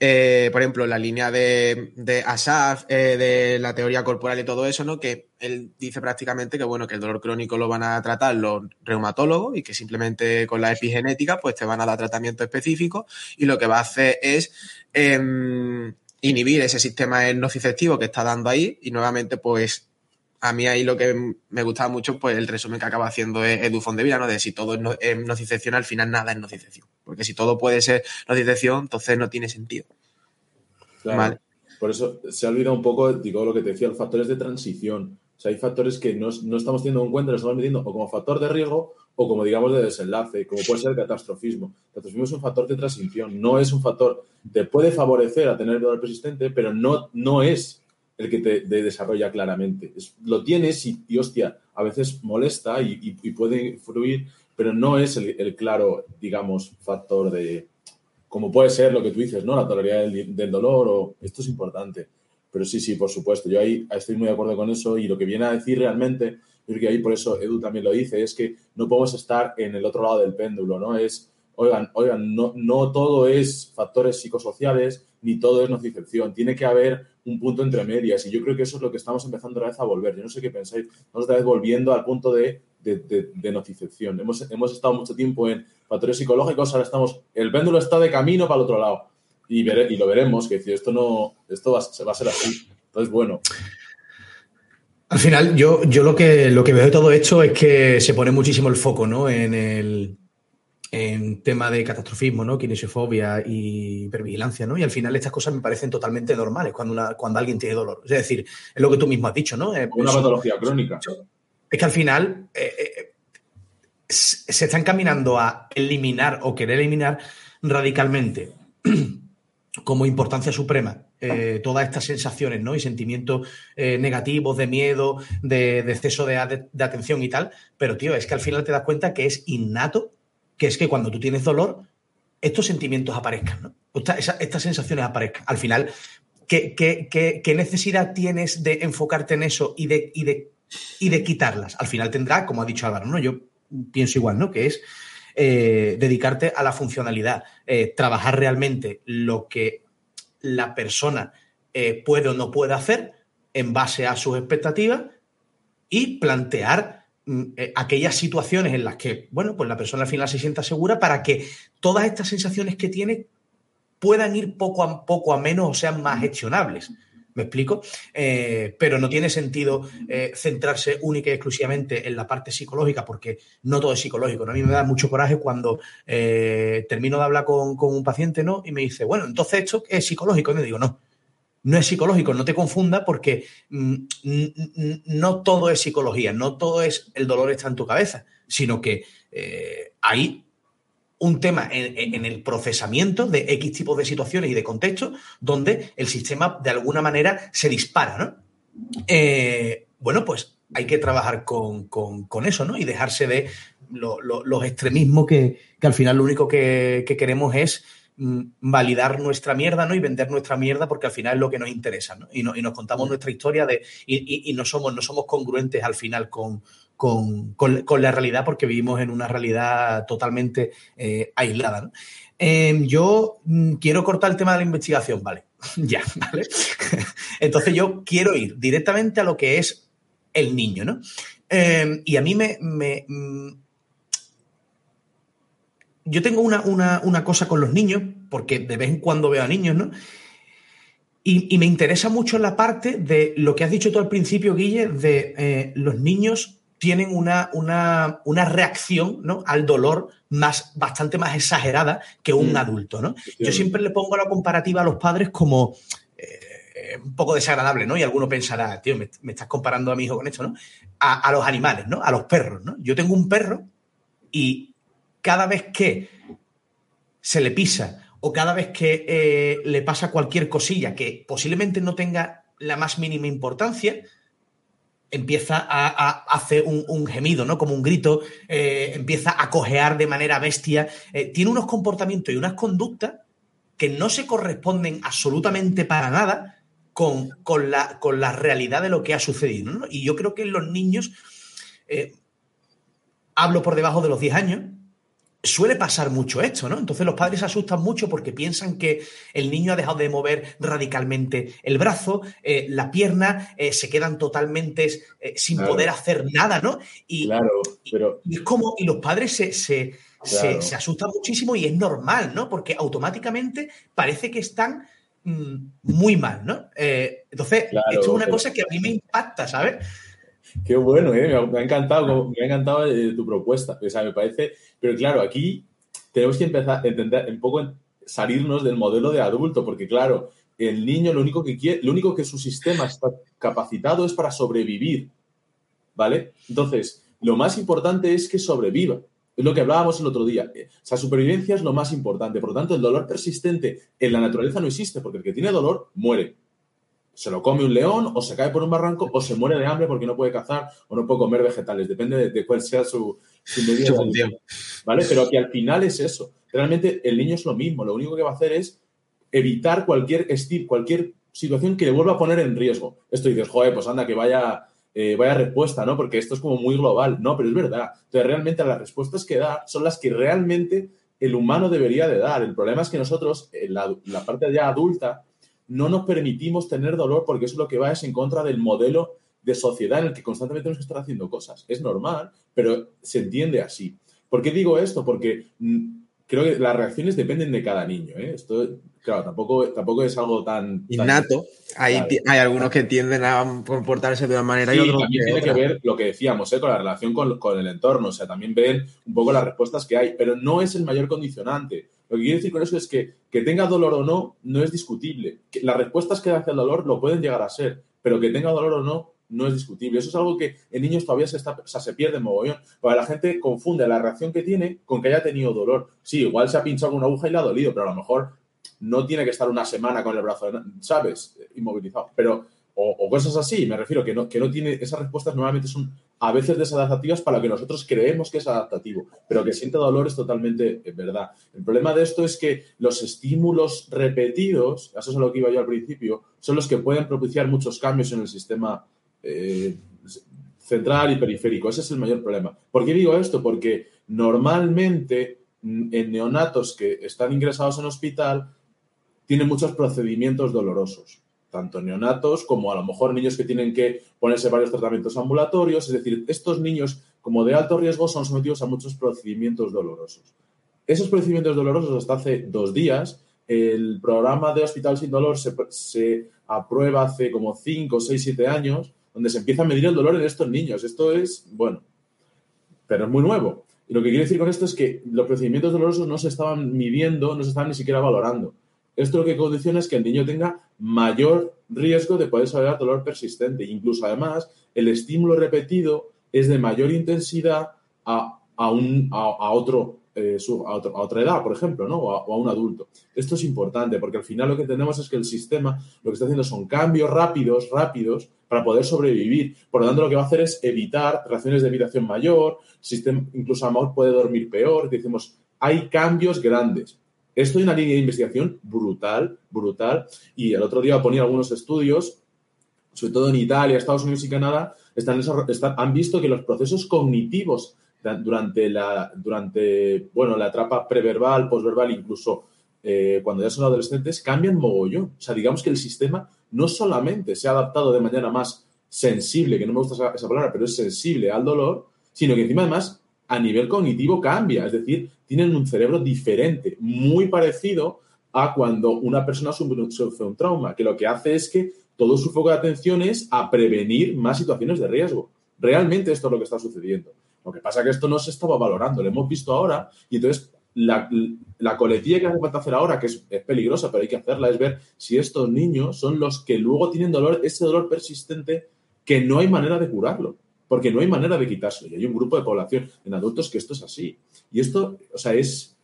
eh, por ejemplo, la línea de, de Asaf, eh, de la teoría corporal y todo eso, ¿no? Que él dice prácticamente que, bueno, que el dolor crónico lo van a tratar los reumatólogos y que simplemente con la epigenética, pues te van a dar tratamiento específico y lo que va a hacer es em, inhibir ese sistema nociceptivo que está dando ahí y nuevamente, pues, a mí ahí lo que me gustaba mucho, pues el resumen que acaba haciendo es Edu Fondevila, ¿no? De si todo es, nocicepción, al final nada es nocicepción. Porque si todo puede ser nocicepción, entonces no tiene sentido. Claro. Por eso se ha olvidado un poco, digo, lo que te decía, los factores de transición. O sea, hay factores que no, estamos teniendo en cuenta, los estamos metiendo o como factor de riesgo o como, digamos, de desenlace, como puede ser el catastrofismo. El catastrofismo es un factor de transición, no es un factor, te puede favorecer a tener dolor persistente, pero no, no es el que te, desarrolla claramente. lo tienes y, hostia, a veces molesta y, puede influir, pero no es el, claro, digamos, factor de, como puede ser lo que tú dices, ¿no? La tolerancia del, dolor o esto es importante. Pero sí, sí, por supuesto, yo ahí estoy muy de acuerdo con eso y lo que viene a decir realmente, yo creo que ahí por eso Edu también lo dice, es que no podemos estar en el otro lado del péndulo, ¿no? Es, oigan, oigan, no, no todo es factores psicosociales ni todo es nocicepción, tiene que haber un punto entre medias. Y yo creo que eso es lo que estamos empezando otra vez a volver. Yo no sé qué pensáis. Estamos otra vez volviendo al punto de, de, nocicepción. Hemos, hemos, estado mucho tiempo en factores psicológicos, ahora estamos, el péndulo está de camino para el otro lado. Y, y lo veremos, que esto no, esto va, va a ser así. Entonces, bueno. Al final, yo, yo lo, que, lo que veo de todo esto es que se pone muchísimo el foco ¿no? en el, en tema de catastrofismo, ¿no? Kinesiofobia y hipervigilancia, ¿no? Y al final estas cosas me parecen totalmente normales cuando, una, cuando alguien tiene dolor. Es decir, es lo que tú mismo has dicho, ¿no? una patología crónica. Es que al final eh, eh, se están caminando a eliminar o querer eliminar radicalmente [CLEARS THROAT] como importancia suprema eh, todas estas sensaciones, ¿no? Y sentimientos eh, negativos, de miedo, de, exceso de, atención y tal. Pero, tío, es que al final te das cuenta que es innato, que es que cuando tú tienes dolor, estos sentimientos aparezcan, estas sensaciones aparezcan. Al final, ¿qué, qué, necesidad tienes de enfocarte en eso y de, y de, y de quitarlas? Al final tendrá, como ha dicho Álvaro, ¿no? Yo pienso igual, ¿no? Que es eh, dedicarte a la funcionalidad, eh, trabajar realmente lo que la persona eh, puede o no puede hacer en base a sus expectativas y plantear aquellas situaciones en las que, bueno, pues la persona al final se sienta segura para que todas estas sensaciones que tiene puedan ir poco a poco a menos o sean más gestionables. ¿Me explico? Eh, pero no tiene sentido eh, centrarse única y exclusivamente en la parte psicológica, porque no todo es psicológico. A mí me da mucho coraje cuando eh, termino de hablar con, un paciente ¿no? y me dice, bueno, entonces esto es psicológico. Y me digo, no, no es psicológico, no te confunda porque mm, no todo es psicología, no todo es el dolor está en tu cabeza, sino que hay un tema en, el procesamiento de X tipos de situaciones y de contextos donde el sistema de alguna manera se dispara, ¿no? Eh, bueno, pues hay que trabajar con, eso, ¿no? Y dejarse de los extremismos que, al final lo único que, queremos es validar nuestra mierda, ¿no? Y vender nuestra mierda porque al final es lo que nos interesa, ¿no? Y, nos contamos nuestra historia de, y, no, somos, no somos congruentes al final con, con, la realidad porque vivimos en una realidad totalmente eh, aislada. Em, yo mm, quiero cortar el tema de la investigación, ¿vale? [LAUGHS] ya, ¿vale? [LAUGHS] Entonces yo quiero ir directamente a lo que es el niño, ¿no? Em, y a mí me... Mm, yo tengo una, cosa con los niños, porque de vez en cuando veo a niños, ¿no? Y, me interesa mucho la parte de lo que has dicho tú al principio, Guille, de eh, los niños tienen una, una, reacción ¿no? al dolor más, bastante más exagerada que un mm. adulto. ¿no? Yo siempre le pongo la comparativa a los padres como eh, un poco desagradable, ¿no? Y alguno pensará, tío, me, estás comparando a mi hijo con esto, ¿no? A, los animales, ¿no? A los perros, ¿no? Yo tengo un perro y cada vez que se le pisa o cada vez que eh, le pasa cualquier cosilla que posiblemente no tenga la más mínima importancia, empieza a, hacer un, gemido, ¿no? Como un grito, eh, empieza a cojear de manera bestia. Eh, tiene unos comportamientos y unas conductas que no se corresponden absolutamente para nada con, con, la, con la, realidad de lo que ha sucedido. Y yo creo que los niños, hablo por debajo de los 10 años, suele pasar mucho esto, ¿no? Entonces los padres se asustan mucho porque piensan que el niño ha dejado de mover radicalmente el brazo, eh, la pierna, eh, se quedan totalmente eh, sin poder hacer nada, ¿no? Y, claro, pero... y, es como, y los padres se, se, asustan muchísimo y es normal, ¿no? Porque automáticamente parece que están mm, muy mal, ¿no? entonces, esto es una cosa que a mí me impacta, ¿sabes? Qué bueno, ¿eh? me, ha, encantado, me ha encantado eh, tu propuesta. O sea, me parece. Pero claro, aquí tenemos que empezar a entender un poco salirnos del modelo de adulto, porque claro, el niño lo único que quiere, lo único que su sistema está capacitado es para sobrevivir. ¿Vale? Entonces, lo más importante es que sobreviva. Es lo que hablábamos el otro día. O sea, supervivencia es lo más importante. Por lo tanto, el dolor persistente en la naturaleza no existe, porque el que tiene dolor muere se lo come un león o se cae por un barranco o se muere de hambre porque no puede cazar o no puede comer vegetales. Depende de, cuál sea su, su medida. ¿Vale? Pero que al final es eso. Realmente el niño es lo mismo. Lo único que va a hacer es evitar cualquier cualquier situación que le vuelva a poner en riesgo. Esto dices, joder, pues anda, que vaya, eh, vaya respuesta, ¿no? Porque esto es como muy global. No, pero es verdad. Entonces, realmente las respuestas que da son las que realmente el humano debería de dar. El problema es que nosotros, en la, la parte ya adulta, no nos permitimos tener dolor porque eso es lo que va es en contra del modelo de sociedad en el que constantemente tenemos que estar haciendo cosas. Es normal, pero se entiende así. ¿Por qué digo esto? Porque mm, creo que las reacciones dependen de cada niño. ¿eh? Esto, claro, tampoco, tampoco es algo tan... Innato. hay, hay, algunos que tienden a comportarse de una manera y otros también tiene que ver lo que decíamos, ¿eh? con la relación con, con, el entorno. O sea, también ven un poco las respuestas que hay, pero no es el mayor condicionante. Lo que quiero decir con eso es que que tenga dolor o no, no es discutible. las respuestas que hace el dolor lo pueden llegar a ser, pero que tenga dolor o no, no es discutible. Eso es algo que en niños todavía se, está, o se pierde mogollón. Porque la gente confunde la reacción que tiene con que haya tenido dolor. Sí, igual se ha pinchado con una aguja y le ha dolido, pero a lo mejor no tiene que estar una semana con el brazo, ¿sabes? Inmovilizado. Pero, o, cosas así, me refiero, que no, que no tiene, esas respuestas normalmente son a veces desadaptativas para lo que nosotros creemos que es adaptativo, pero que siente dolor es totalmente eh, verdad. El problema de esto es que los estímulos repetidos, eso es lo que iba yo al principio, son los que pueden propiciar muchos cambios en el sistema eh, central y periférico. Ese es el mayor problema. ¿Por qué digo esto? Porque normalmente en neonatos que están ingresados en hospital tienen muchos procedimientos dolorosos tanto neonatos como a lo mejor niños que tienen que ponerse varios tratamientos ambulatorios. Es decir, estos niños como de alto riesgo son sometidos a muchos procedimientos dolorosos. Esos procedimientos dolorosos hasta hace dos días, el programa de Hospital Sin Dolor se, aprueba hace como 5, 6, 7 años, donde se empieza a medir el dolor en estos niños. Esto es, bueno, pero es muy nuevo. Y lo que quiero decir con esto es que los procedimientos dolorosos no se estaban midiendo, no se estaban ni siquiera valorando. Esto lo que condiciona es que el niño tenga mayor riesgo de poder desarrollar dolor persistente. Incluso, además, el estímulo repetido es de mayor intensidad a, un, a, otro, eh, a, otra edad, por ejemplo, ¿no? o, a, un adulto. Esto es importante porque al final lo que tenemos es que el sistema lo que está haciendo son cambios rápidos, rápidos, para poder sobrevivir. Por lo tanto, lo que va a hacer es evitar reacciones de evitación mayor, sistema, incluso a lo puede dormir peor. Decimos, hay cambios grandes. Esto es una línea de investigación brutal, brutal. Y el otro día ponía algunos estudios, sobre todo en Italia, Estados Unidos y Canadá, están, han visto que los procesos cognitivos durante la, durante, bueno, la etapa preverbal, posverbal, incluso eh, cuando ya son adolescentes, cambian mogollón. O sea, digamos que el sistema no solamente se ha adaptado de manera más sensible, que no me gusta esa, esa palabra, pero es sensible al dolor, sino que encima además a nivel cognitivo cambia, es decir, tienen un cerebro diferente, muy parecido a cuando una persona sufre un trauma, que lo que hace es que todo su foco de atención es a prevenir más situaciones de riesgo. Realmente esto es lo que está sucediendo. Lo que pasa es que esto no se estaba valorando, lo hemos visto ahora y entonces la, la coletilla que hace falta hacer ahora, que es, es, peligrosa, pero hay que hacerla, es ver si estos niños son los que luego tienen dolor, ese dolor persistente que no hay manera de curarlo porque no hay manera de quitárselo. Y hay un grupo de población en adultos que esto es así. Y esto, o sea, es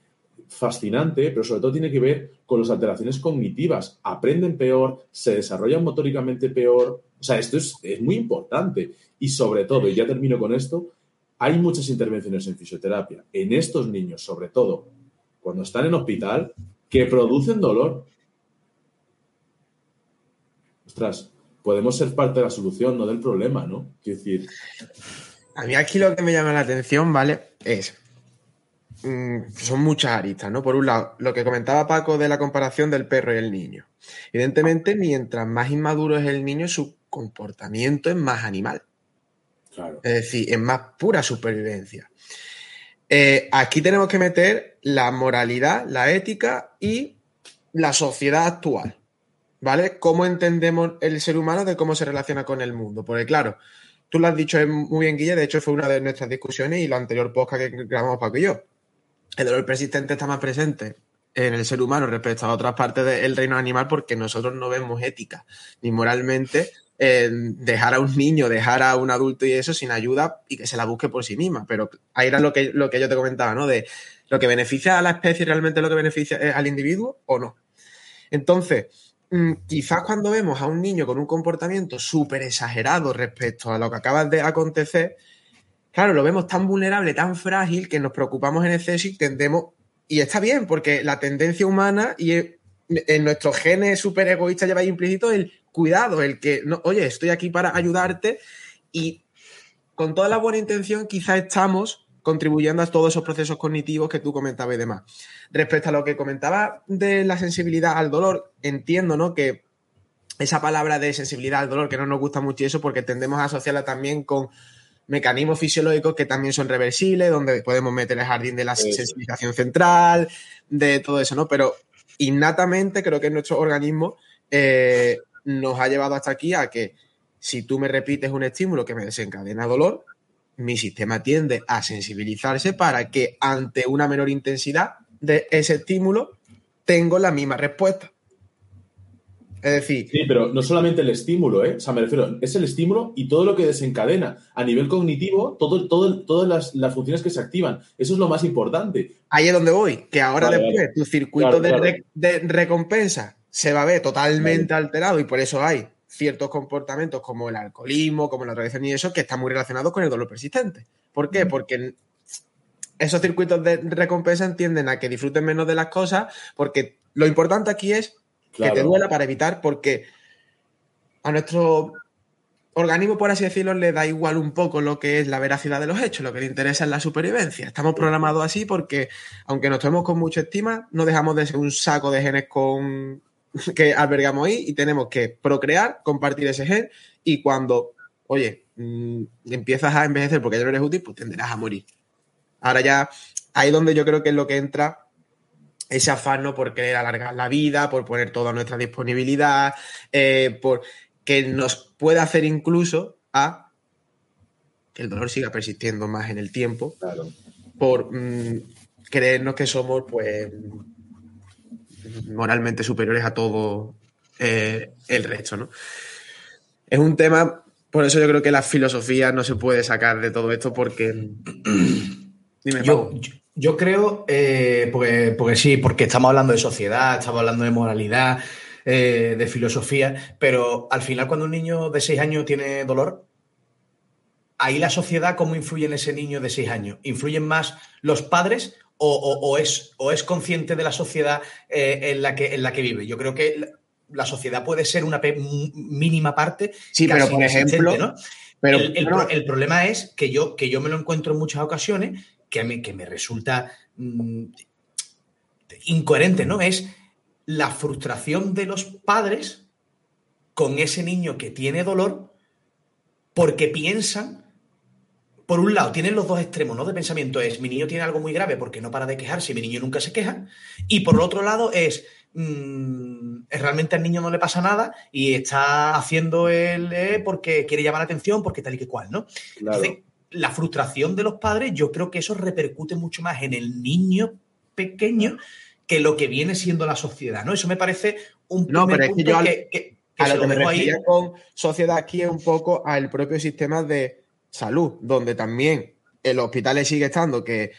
fascinante, pero sobre todo tiene que ver con las alteraciones cognitivas. Aprenden peor, se desarrollan motóricamente peor. O sea, esto es, es muy importante. Y sobre todo, y ya termino con esto, hay muchas intervenciones en fisioterapia en estos niños, sobre todo cuando están en hospital, que producen dolor. Ostras, podemos ser parte de la solución, no del problema, ¿no? Quiero decir. A mí aquí lo que me llama la atención, ¿vale? Es. Mm, son muchas aristas, ¿no? Por un lado, lo que comentaba Paco de la comparación del perro y el niño. Evidentemente, mientras más inmaduro es el niño, su comportamiento es más animal. Claro. Es decir, es más pura supervivencia. Eh, aquí tenemos que meter la moralidad, la ética y la sociedad actual. ¿Vale? ¿Cómo entendemos el ser humano de cómo se relaciona con el mundo? Porque claro, tú lo has dicho muy bien, Guille, de hecho fue una de nuestras discusiones y lo anterior podcast que grabamos Paco y yo. El dolor persistente está más presente en el ser humano respecto a otras partes del reino animal porque nosotros no vemos ética ni moralmente dejar a un niño, dejar a un adulto y eso sin ayuda y que se la busque por sí misma. Pero ahí era lo que, lo que yo te comentaba, ¿no? De lo que beneficia a la especie realmente lo que beneficia al individuo o no. Entonces, quizás cuando vemos a un niño con un comportamiento súper exagerado respecto a lo que acaba de acontecer, claro, lo vemos tan vulnerable, tan frágil, que nos preocupamos en exceso y tendemos, y está bien, porque la tendencia humana y en nuestros genes súper egoístas lleva implícito el cuidado, el que, no, oye, estoy aquí para ayudarte y con toda la buena intención quizás estamos contribuyendo a todos esos procesos cognitivos que tú comentabas y demás. Respecto a lo que comentaba de la sensibilidad al dolor, entiendo, ¿no? Que esa palabra de sensibilidad al dolor, que no nos gusta mucho eso porque tendemos a asociarla también con mecanismos fisiológicos que también son reversibles, donde podemos meter el jardín de la sensibilización central, de todo eso, ¿no? Pero innatamente creo que nuestro organismo eh, nos ha llevado hasta aquí a que si tú me repites un estímulo que me desencadena dolor, mi sistema tiende a sensibilizarse para que ante una menor intensidad de ese estímulo tengo la misma respuesta. Es decir. Sí, pero no solamente el estímulo, ¿eh? O sea, me refiero, es el estímulo y todo lo que desencadena. A nivel cognitivo, todo, todo, todas las, funciones que se activan. Eso es lo más importante. Ahí es donde voy, que ahora después tu circuito de, recompensa se va a ver totalmente alterado y por eso hay ciertos comportamientos como el alcoholismo, como la tradición y eso, que están muy relacionados con el dolor persistente. ¿Por qué? Porque esos circuitos de recompensa entienden a que disfruten menos de las cosas, porque lo importante aquí es que te duela para evitar, porque a nuestro organismo, por así decirlo, le da igual un poco lo que es la veracidad de los hechos, lo que le interesa es la supervivencia. Estamos programados así porque, aunque nos tomemos con mucha estima, no dejamos de ser un saco de genes con que albergamos ahí y tenemos que procrear, compartir ese gen y cuando, oye, mm, empiezas a envejecer porque ya no eres útil, pues tenderás a morir. Ahora ya, ahí donde yo creo que es lo que entra ese afán por querer alargar la vida, por poner toda nuestra disponibilidad, eh, por que nos puede hacer incluso a que el dolor siga persistiendo más en el tiempo, por mm, creernos que somos, pues, moralmente superiores a todo eh, el resto, ¿no? Es un tema, por eso yo creo que la filosofía no se puede sacar de todo esto porque... [CLEARS THROAT] Dime, yo, yo, creo, eh, porque, sí, porque estamos hablando de sociedad, estamos hablando de moralidad, eh, de filosofía, pero al final cuando un niño de seis años tiene dolor, ahí la sociedad, ¿cómo influye en ese niño de seis años? ¿Influyen más los padres o, es, o es consciente de la sociedad eh, en, la que, en la que vive. Yo creo que la, sociedad puede ser una mínima parte. Sí, pero por ejemplo. ¿no? Pero, el, problema es que yo, que yo me lo encuentro en muchas ocasiones que, a mí, que me resulta mm, incoherente, ¿no? Es la frustración de los padres con ese niño que tiene dolor porque piensan por un lado, tienen los dos extremos ¿no? de pensamiento. Es, mi niño tiene algo muy grave porque no para de quejarse y mi niño nunca se queja. Y por otro lado es, mm, realmente al niño no le pasa nada y está haciendo el eh, porque quiere llamar la atención, porque tal y que cual, ¿no? Entonces, la frustración de los padres, yo creo que eso repercute mucho más en el niño pequeño que lo que viene siendo la sociedad, ¿no? Eso me parece un no, pero es que, yo que, a lo que me refería con sociedad aquí es un poco al propio sistema de salud, donde también el hospital sigue estando que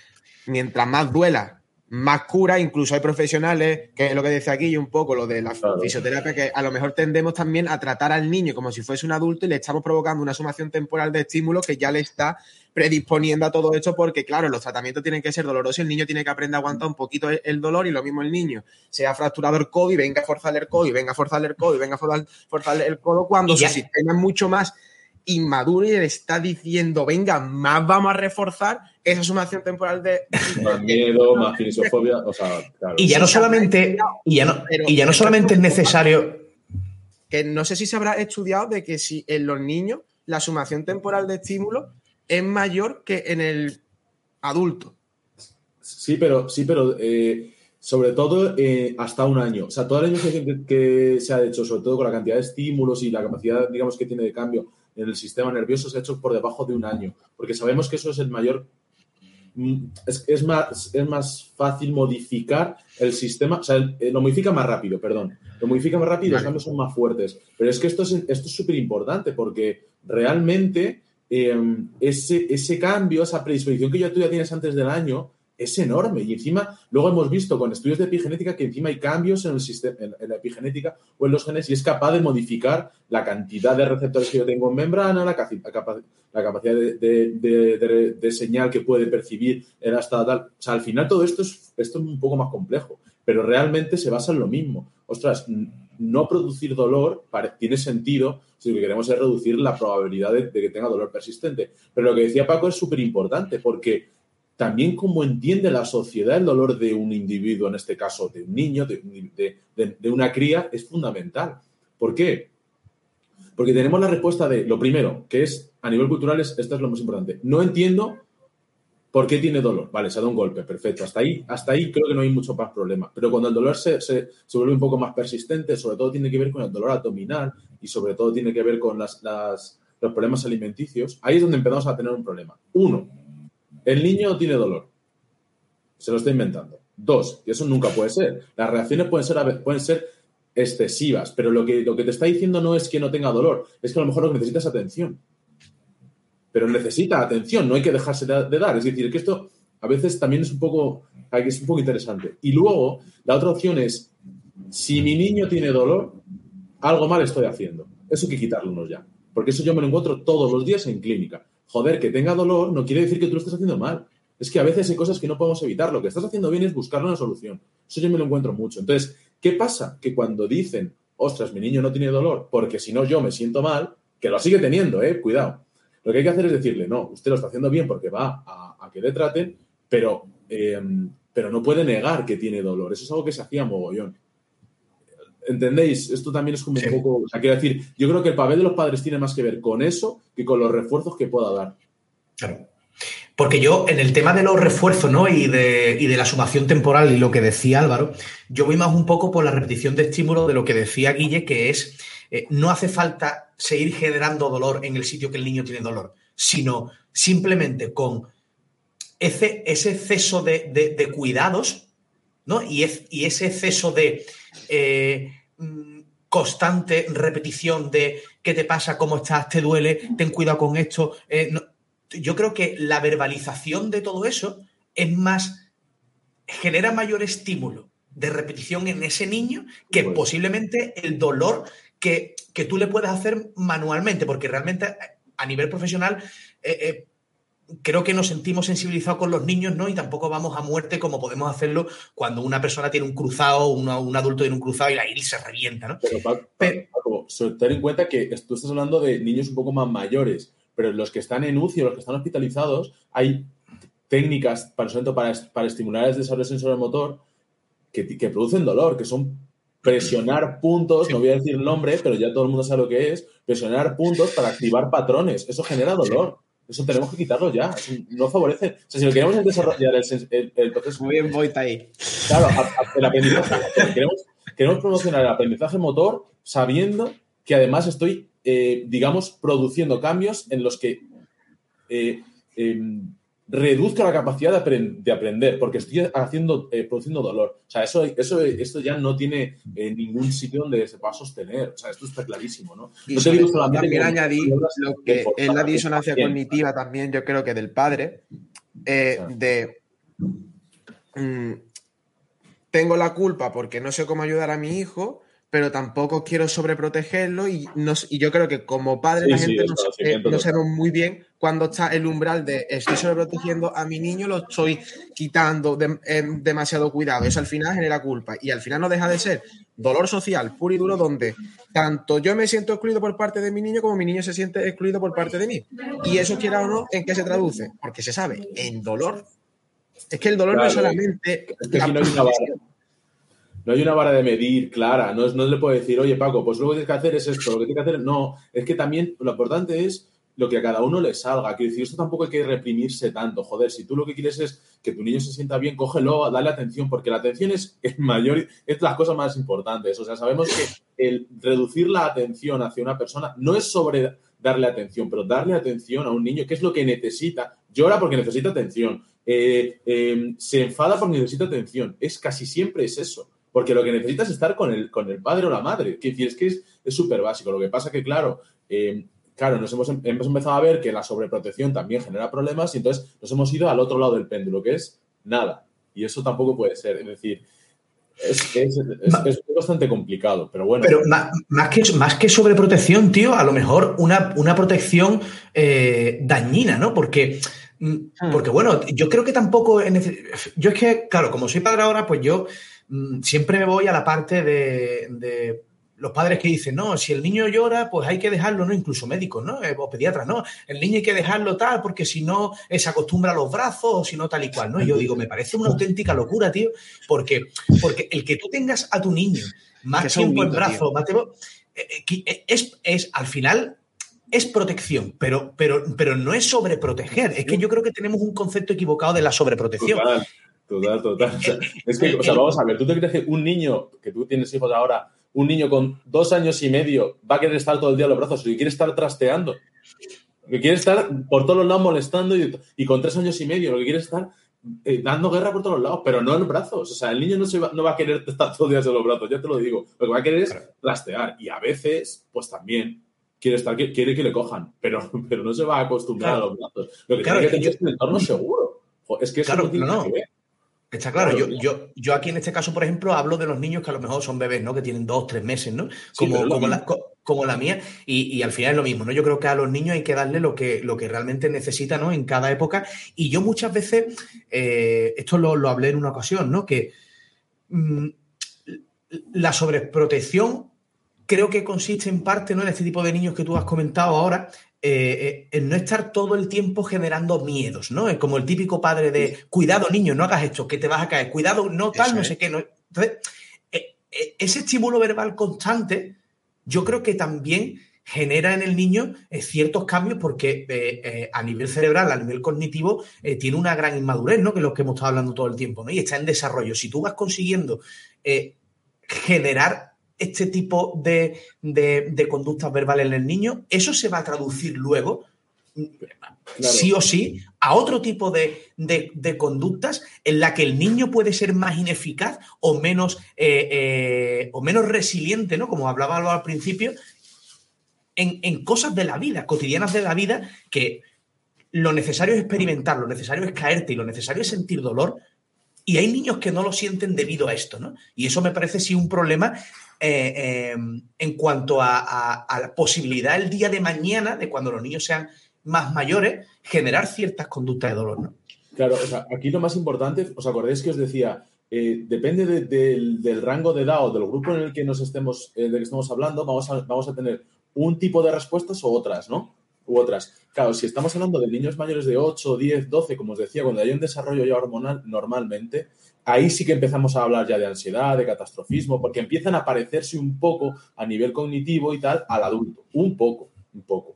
mientras más duela, más cura, incluso hay profesionales, que es lo que decía aquí, y un poco lo de la fisioterapia, que a lo mejor tendemos también a tratar al niño como si fuese un adulto y le estamos provocando una sumación temporal de estímulos que ya le está predisponiendo a todo esto, porque claro, los tratamientos tienen que ser dolorosos, el niño tiene que aprender a aguantar un poquito el, dolor y lo mismo el niño, se ha fracturado el codo y venga a forzarle el codo y venga a forzarle el codo y venga a forzarle el codo cuando su sistema es mucho más inmaduro y le está diciendo, venga, más vamos a reforzar esa sumación temporal de... Más miedo, más filosofobia, o sea, Y ya no solamente, y ya no, y ya no solamente es necesario... Que no sé si se habrá estudiado de que si en los niños la sumación temporal de estímulo es mayor que en el adulto. Sí, pero, sí, pero eh, sobre todo eh, hasta un año. O sea, el año que, que, se ha hecho, sobre todo con la cantidad de estímulos y la capacidad, digamos, que tiene de cambio en el sistema nervioso se ha hecho por debajo de un año, porque sabemos que eso es el mayor... Mm, es, más, es más fácil modificar el sistema, o sea, eh, lo modifica más rápido, perdón. Lo modifica más rápido y los cambios son más fuertes. Pero es que esto es esto súper importante porque realmente em, ese, ese cambio, esa predisposición que ya tú ya tienes antes del año, es enorme. Y encima, luego hemos visto con estudios de epigenética que encima hay cambios en, el sistema, en, la epigenética o en los genes y es capaz de modificar la cantidad de receptores que yo tengo en membrana, la, la capacidad de, señal que puede percibir en hasta tal. O sea, al final todo esto es, esto es un poco más complejo, pero realmente se basa en lo mismo. Ostras, no producir dolor tiene sentido si lo que queremos es reducir la probabilidad de, que tenga dolor persistente. Pero lo que decía Paco es súper importante porque también cómo entiende la sociedad el dolor de un individuo, en este caso de un niño, de, una cría, es fundamental. ¿Por qué? Porque tenemos la respuesta de lo primero, que es a nivel cultural, esto es lo más importante. No entiendo por qué tiene dolor. Vale, se ha dado un golpe, perfecto. Hasta ahí, hasta ahí creo que no hay mucho más problema. Pero cuando el dolor se, se, vuelve un poco más persistente, sobre todo tiene que ver con el dolor abdominal y sobre todo tiene que ver con las, los problemas alimenticios, ahí es donde empezamos a tener un problema. Uno, el niño tiene dolor. Se lo está inventando. Dos, y eso nunca puede ser. Las reacciones pueden ser, pueden ser excesivas, pero lo que, lo que te está diciendo no es que no tenga dolor, es que a lo mejor lo que necesita es atención. Pero necesita atención, no hay que dejarse de, dar. Es decir, que esto a veces también es un poco, es un poco interesante. Y luego, la otra opción es, si mi niño tiene dolor, algo mal estoy haciendo. Eso hay que quitarlo ya. Porque eso yo me lo encuentro todos los días en clínica. Joder, que tenga dolor no quiere decir que tú lo estés haciendo mal. Es que a veces hay cosas que no podemos evitar. Lo que estás haciendo bien es buscar una solución. Eso yo me lo encuentro mucho. Entonces, ¿qué pasa? Que cuando dicen, ostras, mi niño no tiene dolor, porque si no yo me siento mal, que lo sigue teniendo, ¿eh? Cuidado. Lo que hay que hacer es decirle, no, usted lo está haciendo bien porque va a, que le traten, pero, eh, pero no puede negar que tiene dolor. Eso es algo que se hacía mogollón. ¿Entendéis? Esto también es como un poco. O sea, quiero decir, yo creo que el papel de los padres tiene más que ver con eso que con los refuerzos que pueda dar. Claro. Porque yo, en el tema de los refuerzos, ¿no? Y de, y de la sumación temporal y lo que decía Álvaro, yo voy más un poco por la repetición de estímulo de lo que decía Guille, que es eh, no hace falta seguir generando dolor en el sitio que el niño tiene dolor, sino simplemente con ese, ese exceso de, cuidados, ¿no? Y, y, ese exceso de eh, constante repetición de qué te pasa, cómo estás, te duele, ten cuidado con esto. Eh, yo creo que la verbalización de todo eso es más, genera mayor estímulo de repetición en ese niño que posiblemente el dolor que, tú le puedes hacer manualmente, porque realmente a nivel profesional eh, eh, creo que nos sentimos sensibilizados con los niños, ¿no? Y tampoco vamos a muerte como podemos hacerlo cuando una persona tiene un cruzado, un adulto tiene un cruzado y la iris se revienta, ¿no? Pero, Paco, tener en cuenta que tú estás hablando de niños un poco más mayores pero los que están en UCI o los que están hospitalizados, hay técnicas, para, para, para estimular el desarrollo sensoromotor que, que producen dolor, que son presionar puntos, no voy a decir el nombre, pero ya todo el mundo sabe lo que es, presionar puntos para activar patrones. Eso genera dolor. Eso tenemos que quitarlo ya. no favorece. O sea, si lo queremos desarrollar el, el, proceso. Muy bien, voy ahí. Claro, el aprendizaje. queremos, queremos promocionar el aprendizaje motor sabiendo que además estoy eh, digamos, produciendo cambios en los que eh, em, reduzca la capacidad de, aprender, porque estoy haciendo, eh, produciendo dolor. O sea, eso, eso, esto ya no tiene ningún sitio donde se pueda sostener. O sea, esto está clarísimo, ¿no? no te digo también añadir lo que es la disonancia cognitiva también, yo creo que del padre, de mm, tengo la culpa porque no sé cómo ayudar a mi hijo, pero tampoco quiero sobreprotegerlo y, y yo creo que como padre la gente no, sabe muy bien cuando está el umbral de estoy sobreprotegiendo a mi niño, lo estoy quitando demasiado cuidado. Eso al final genera culpa y al final no deja de ser dolor social puro y duro donde tanto yo me siento excluido por parte de mi niño como mi niño se siente excluido por parte de mí. Y eso quiera o no, ¿en qué se traduce? Porque se sabe, en dolor. Es que el dolor no es solamente no hay una vara de medir clara, no, no le puede decir, oye Paco, pues lo que tienes que hacer es esto, lo que tienes que hacer, no, es que también lo importante es lo que a cada uno le salga. Quiero decir, esto tampoco hay que reprimirse tanto. Joder, si tú lo que quieres es que tu niño se sienta bien, cógelo, dale atención, porque la atención es el mayor, es las cosas más importantes. O sea, sabemos que el reducir la atención hacia una persona no es sobre darle atención, pero darle atención a un niño, que es lo que necesita. Llora porque necesita atención. Eh, eh, se enfada porque necesita atención. Es casi siempre es eso. Porque lo que necesitas es estar con el, con el padre o la madre. Que es que es súper básico. Lo que pasa que, claro, eh, claro, nos hemos, hemos, empezado a ver que la sobreprotección también genera problemas y entonces nos hemos ido al otro lado del péndulo, que es nada. Y eso tampoco puede ser. Es decir, es, es, es, bastante complicado, pero bueno. Pero más, que, más que sobreprotección, tío, a lo mejor una, una protección eh, dañina, ¿no? Porque, mm, hmm. porque, bueno, yo creo que tampoco. Yo es que, claro, como soy padre ahora, pues yo siempre me voy a la parte de, los padres que dicen, no, si el niño llora, pues hay que dejarlo, ¿no? Incluso médicos, ¿no? Eh, o pediatras, ¿no? El niño hay que dejarlo tal, porque si no eh, se acostumbra a los brazos, o si no tal y cual, ¿no? Y yo digo, me parece una auténtica locura, tío, porque, porque el que tú tengas a tu niño más tiempo en brazos, eh, es, es, al final, es protección, pero, pero, pero no es sobreproteger. Es que yo creo que tenemos un concepto equivocado de la sobreprotección. Total, total. es que, o sea, vamos a ver, ¿tú te crees que un niño, que tú tienes hijos ahora, un niño con dos años y medio va a querer estar todo el día a los brazos y quiere estar trasteando? que quiere estar por todos los lados molestando y, con tres años y medio, lo que quiere estar eh, dando guerra por todos lados, pero no en los brazos. O sea, el niño no, se va, no va a querer estar todos los días en los brazos, ya te lo digo. Lo que va a querer es trastear. Y a veces, pues también quiere, estar, quiere que le cojan, pero, pero no se va a acostumbrar a los brazos. Lo que tiene que tener es un entorno seguro. Es que eso claro, no no. Está claro, yo, yo, yo, aquí en este caso, por ejemplo, hablo de los niños que a lo mejor son bebés, ¿no? Que tienen dos, tres meses, ¿no? Como, como, la, como, la, mía. Y, y, al final es lo mismo, ¿no? Yo creo que a los niños hay que darle lo que, lo que realmente necesitan, ¿no? En cada época. Y yo muchas veces, eh, esto lo, lo, hablé en una ocasión, ¿no? Que mmm, la sobreprotección creo que consiste en parte, ¿no? En este tipo de niños que tú has comentado ahora, eh, en no estar todo el tiempo generando miedos, ¿no? Es como el típico padre de, cuidado niño, no hagas esto, que te vas a caer, cuidado, no tal, no sé qué. No. Entonces, eh, eh, ese estímulo verbal constante, yo creo que también genera en el niño ciertos cambios porque a nivel cerebral, a nivel cognitivo, tiene una gran inmadurez, ¿no? Que es lo que hemos estado hablando todo el tiempo, ¿no? Y está en desarrollo. Si tú vas consiguiendo generar este tipo de, de, de, conductas verbales en el niño, eso se va a traducir luego, claro. sí o sí, a otro tipo de, de, conductas en la que el niño puede ser más ineficaz o menos, eh, eh, o menos resiliente, ¿no? Como hablaba al principio, en, en cosas de la vida, cotidianas de la vida, que lo necesario es experimentar, lo necesario es caerte y lo necesario es sentir dolor, y hay niños que no lo sienten debido a esto, ¿no? Y eso me parece sí un problema eh, eh, en cuanto a, la posibilidad el día de mañana, de cuando los niños sean más mayores, generar ciertas conductas de dolor, ¿no? Claro, o sea, aquí lo más importante, ¿os acordáis que os decía? Eh, depende de, de, del rango de edad o del grupo en el que nos estemos, eh, que estemos hablando, vamos a, vamos a tener un tipo de respuestas o otras, ¿no? U otras. Claro, si estamos hablando de niños mayores de 8, 10, 12, como os decía, cuando hay un desarrollo ya hormonal normalmente, ahí sí que empezamos a hablar ya de ansiedad, de catastrofismo, porque empiezan a parecerse un poco a nivel cognitivo y tal al adulto. Un poco, un poco.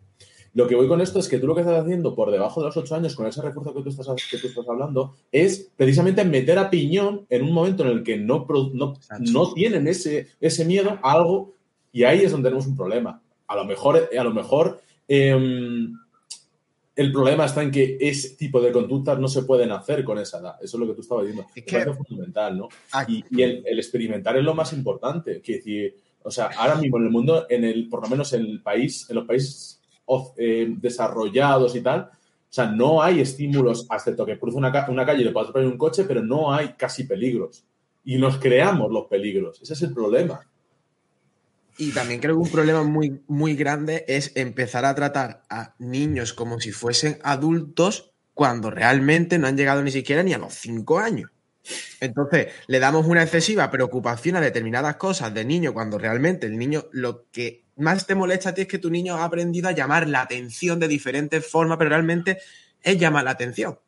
Lo que voy con esto es que tú lo que estás haciendo por debajo de los 8 años, con ese refuerzo que tú estás, que tú estás hablando, es precisamente meter a piñón en un momento en el que no, no, no tienen ese, ese miedo a algo y ahí es donde tenemos un problema. A lo mejor, a lo mejor eh, el problema está en que ese tipo de conductas no se pueden hacer con esa edad. Eso es lo que tú estabas diciendo. Es que, es fundamental, ¿no? Aquí. Y, y el, el, experimentar es lo más importante. Que decir, o sea, ahora mismo en el mundo, en el, por lo menos en el país, en los países eh, desarrollados y tal, o sea, no hay estímulos, excepto que cruza una, una calle y le puedes poner un coche, pero no hay casi peligros. Y nos creamos los peligros. Ese es el problema. Y también creo que un problema muy, muy grande es empezar a tratar a niños como si fuesen adultos cuando realmente no han llegado ni siquiera ni a los cinco años. Entonces, le damos una excesiva preocupación a determinadas cosas de niño cuando realmente el niño lo que más te molesta a ti es que tu niño ha aprendido a llamar la atención de diferentes formas, pero realmente es llamar la atención.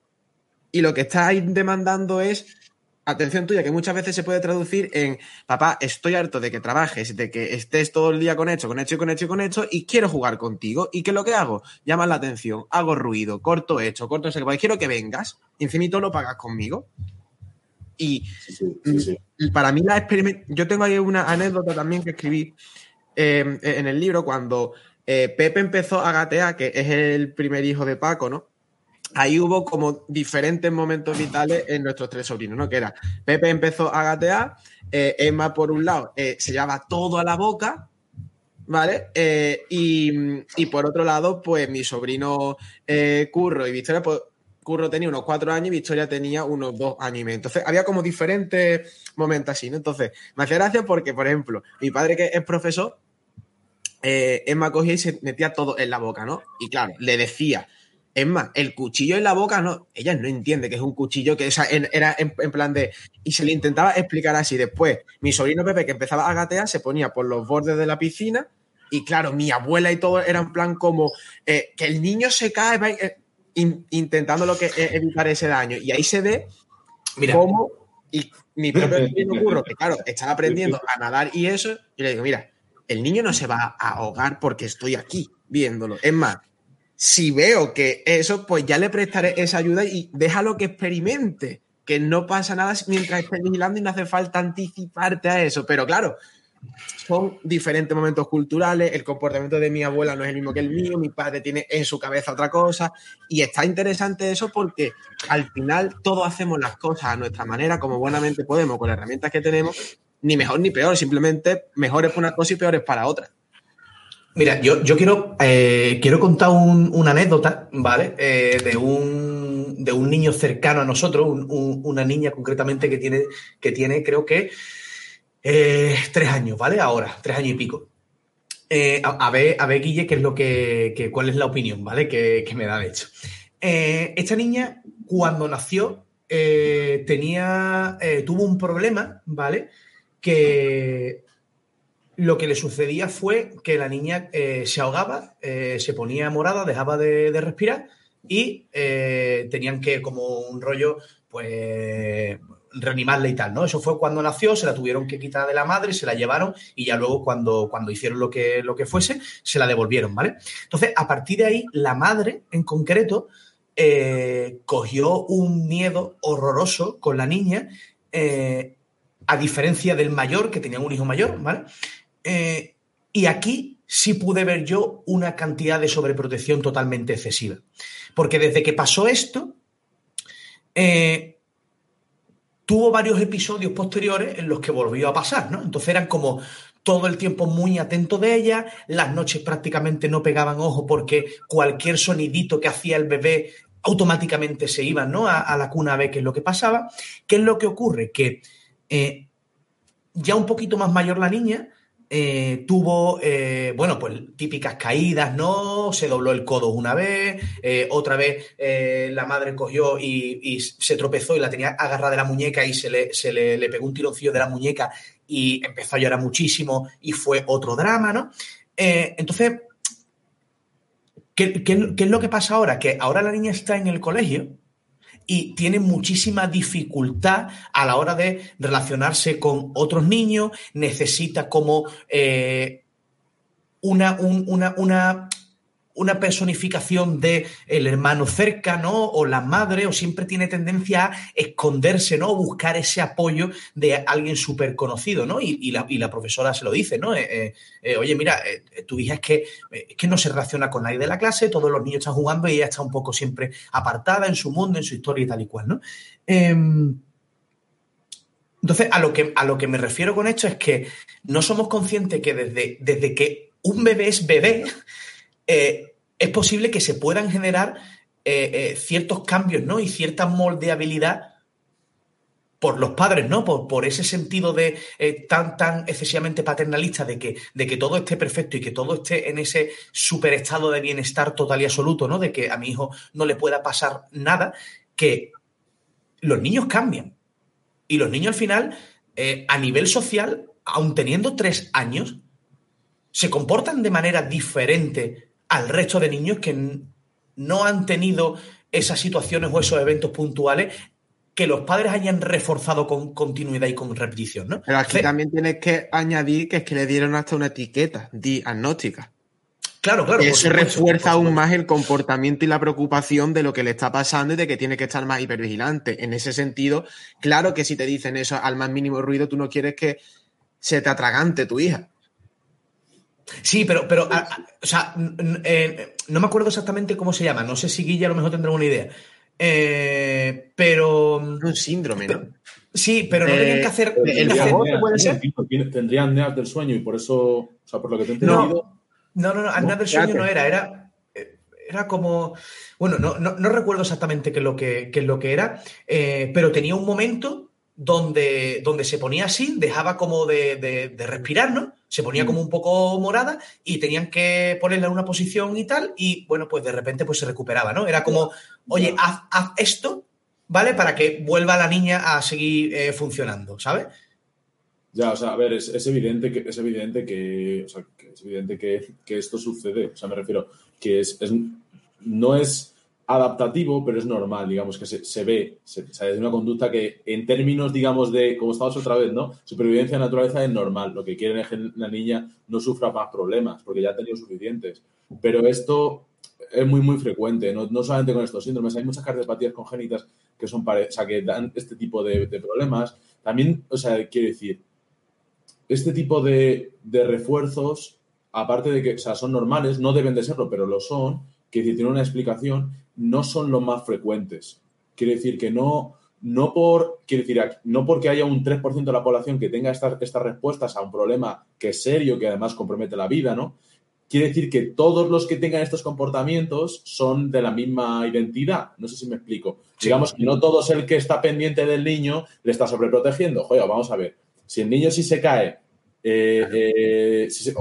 Y lo que está demandando es atención tuya, que muchas veces se puede traducir en, papá, estoy harto de que trabajes, de que estés todo el día con esto, con esto y con esto y con esto, y quiero jugar contigo. ¿Y qué es lo que hago? Llamas la atención, hago ruido, corto esto, corto eso, quiero que vengas, infinito lo pagas conmigo. Y sí, sí, sí. para mí la experiment yo tengo ahí una anécdota también que escribí eh, en el libro cuando eh, Pepe empezó a gatear, que es el primer hijo de Paco, ¿no? Ahí hubo como diferentes momentos vitales en nuestros tres sobrinos, ¿no? Que era, Pepe empezó a gatear, eh, Emma por un lado eh, se llevaba todo a la boca, ¿vale? Eh, y, y, por otro lado, pues mi sobrino Curro y Victoria, pues Curro tenía unos cuatro años y Victoria tenía unos dos años y medio. Entonces había como diferentes momentos así, ¿no? Entonces me hacía gracia porque, por ejemplo, mi padre que es profesor, Emma cogía y se metía todo en la boca, ¿no? Y claro, le decía es más, el cuchillo en la boca, no, ella no entiende que es un cuchillo que esa, era en, en, plan de. Y se le intentaba explicar así. Después, mi sobrino Pepe, que empezaba a gatear, se ponía por los bordes de la piscina. Y claro, mi abuela y todo era en plan como eh, que el niño se cae eh, in, intentando lo que, eh, evitar ese daño. Y ahí se ve mira. cómo. Y mi [LAUGHS] propio Curro, que claro, estaba aprendiendo a nadar y eso. Y le digo, mira, el niño no se va a ahogar porque estoy aquí viéndolo. Es más, si veo que eso, pues ya le prestaré esa ayuda y déjalo que experimente, que no pasa nada mientras estés vigilando y no hace falta anticiparte a eso. Pero claro, son diferentes momentos culturales, el comportamiento de mi abuela no es el mismo que el mío, mi padre tiene en su cabeza otra cosa, y está interesante eso porque al final todos hacemos las cosas a nuestra manera, como buenamente podemos, con las herramientas que tenemos, ni mejor ni peor, simplemente mejores para una cosa y peores para otra. Mira, yo, yo quiero, eh, quiero contar una anécdota, ¿vale? Eh, de, un, de un niño cercano a nosotros, una niña concretamente que tiene, que tiene creo que, eh, tres años, ¿vale? Ahora, tres años y pico. a, ver, a ver, Guille, qué es lo que, cuál es la opinión, ¿vale? Que, me da de hecho. esta niña, cuando nació, tenía, tuvo un problema, ¿vale? Que lo que le sucedía fue que la niña eh, se ahogaba, eh, se ponía morada, dejaba de, respirar y eh, tenían que, como un rollo, pues reanimarla y tal, ¿no? Eso fue cuando nació, se la tuvieron que quitar de la madre, se la llevaron y ya luego cuando, cuando hicieron lo que, lo que fuese, se la devolvieron, ¿vale? Entonces, a partir de ahí, la madre en concreto cogió un miedo horroroso con la niña, a diferencia del mayor, que tenía un hijo mayor, ¿vale? Eh, y aquí sí pude ver yo una cantidad de sobreprotección totalmente excesiva. Porque desde que pasó esto, eh, tuvo varios episodios posteriores en los que volvió a pasar, ¿no? Entonces eran como todo el tiempo muy atento de ella, las noches prácticamente no pegaban ojo porque cualquier sonidito que hacía el bebé automáticamente se iban, ¿no? A, la cuna a ver qué es lo que pasaba. ¿Qué es lo que ocurre? Que eh, ya un poquito más mayor la niña, eh, tuvo, eh, bueno, pues típicas caídas, ¿no? Se dobló el codo una vez, eh, otra vez la madre cogió y, se tropezó y la tenía agarrada de la muñeca y se le, le, pegó un tironcillo de la muñeca y empezó a llorar muchísimo y fue otro drama, ¿no? entonces, ¿qué, ¿qué es lo que pasa ahora? Que ahora la niña está en el colegio y tiene muchísima dificultad a la hora de relacionarse con otros niños, necesita como eh, una, una, una, una personificación de el hermano cerca, ¿no? O la madre, o siempre tiene tendencia a esconderse, ¿no? Buscar ese apoyo de alguien súper conocido, ¿no? Y, la, profesora se lo dice, ¿no? Eh, eh, eh, oye, mira, tu hija es que, que no se relaciona con nadie de la clase, todos los niños están jugando y ella está un poco siempre apartada en su mundo, en su historia y tal y cual, ¿no? Em, entonces, a lo, que, a lo que me refiero con esto es que no somos conscientes que desde, desde que un bebé es bebé, eh, es posible que se puedan generar eh, eh, ciertos cambios, ¿no? Y cierta moldeabilidad por los padres, ¿no? Por, por ese sentido de tan, tan excesivamente paternalista de que, de que todo esté perfecto y que todo esté en ese super estado de bienestar total y absoluto, ¿no? De que a mi hijo no le pueda pasar nada, que los niños cambian. Y los niños al final, a nivel social, aun teniendo tres años, se comportan de manera diferente al resto de niños que no han tenido esas situaciones o esos eventos puntuales que los padres hayan reforzado con continuidad y con repetición, ¿no? Pero aquí también tienes que añadir que es que le dieron hasta una etiqueta diagnóstica. Claro, claro. Eso refuerza aún más el comportamiento y la preocupación de lo que le está pasando y de que tiene que estar más hipervigilante. En ese sentido, claro que si te dicen eso al más mínimo ruido, tú no quieres que se te atragante tu hija. Sí, pero, pero o sea, eh, no me acuerdo exactamente cómo se llama. No sé si Guilla a lo mejor tendrá una idea. Eh, pero. Un síndrome, ¿no? Sí, pero no tenían que hacer. El puede ser. Tendrían neas del sueño y por eso, o sea, por lo que te he entendido. No, no, no, no del sueño no era, era, era como. Bueno, no, no, recuerdo exactamente qué es lo que, qué es lo que era, eh, pero tenía un momento donde, donde se ponía así, dejaba como de, de, respirar, ¿no? Se ponía como un poco morada y tenían que ponerla en una posición y tal, y bueno, pues de repente pues se recuperaba, ¿no? Era como, oye, haz, esto, ¿vale? Para que vuelva la niña a seguir eh, funcionando, ¿sabes? Ya, o sea, a ver, es, evidente que es evidente que, o sea, es evidente que, que, esto sucede. O sea, me refiero que es, es no es adaptativo, pero es normal, digamos, que se, ve, se, es una conducta que en términos, digamos, de, como estamos otra vez, ¿no? Supervivencia de naturaleza es normal, lo que quieren es que la niña no sufra más problemas, porque ya ha tenido suficientes. Pero esto es muy, muy frecuente, no, no solamente con estos síndromes, hay muchas cardiopatías congénitas que son, o sea, que dan este tipo de, problemas. También, o sea, quiero decir, este tipo de, refuerzos, aparte de que son normales, no deben de serlo, pero lo son, que tienen una explicación, no son los más frecuentes. Quiere decir que no, no, por, quiere decir, no porque haya un 3% de la población que tenga estas, estas respuestas a un problema que es serio, que además compromete la vida, ¿no? Quiere decir que todos los que tengan estos comportamientos son de la misma identidad. No sé si me explico. Digamos que no todos el que está pendiente del niño le está sobreprotegiendo. Joder, vamos a ver. Si el niño sí se cae, eh, eh, si,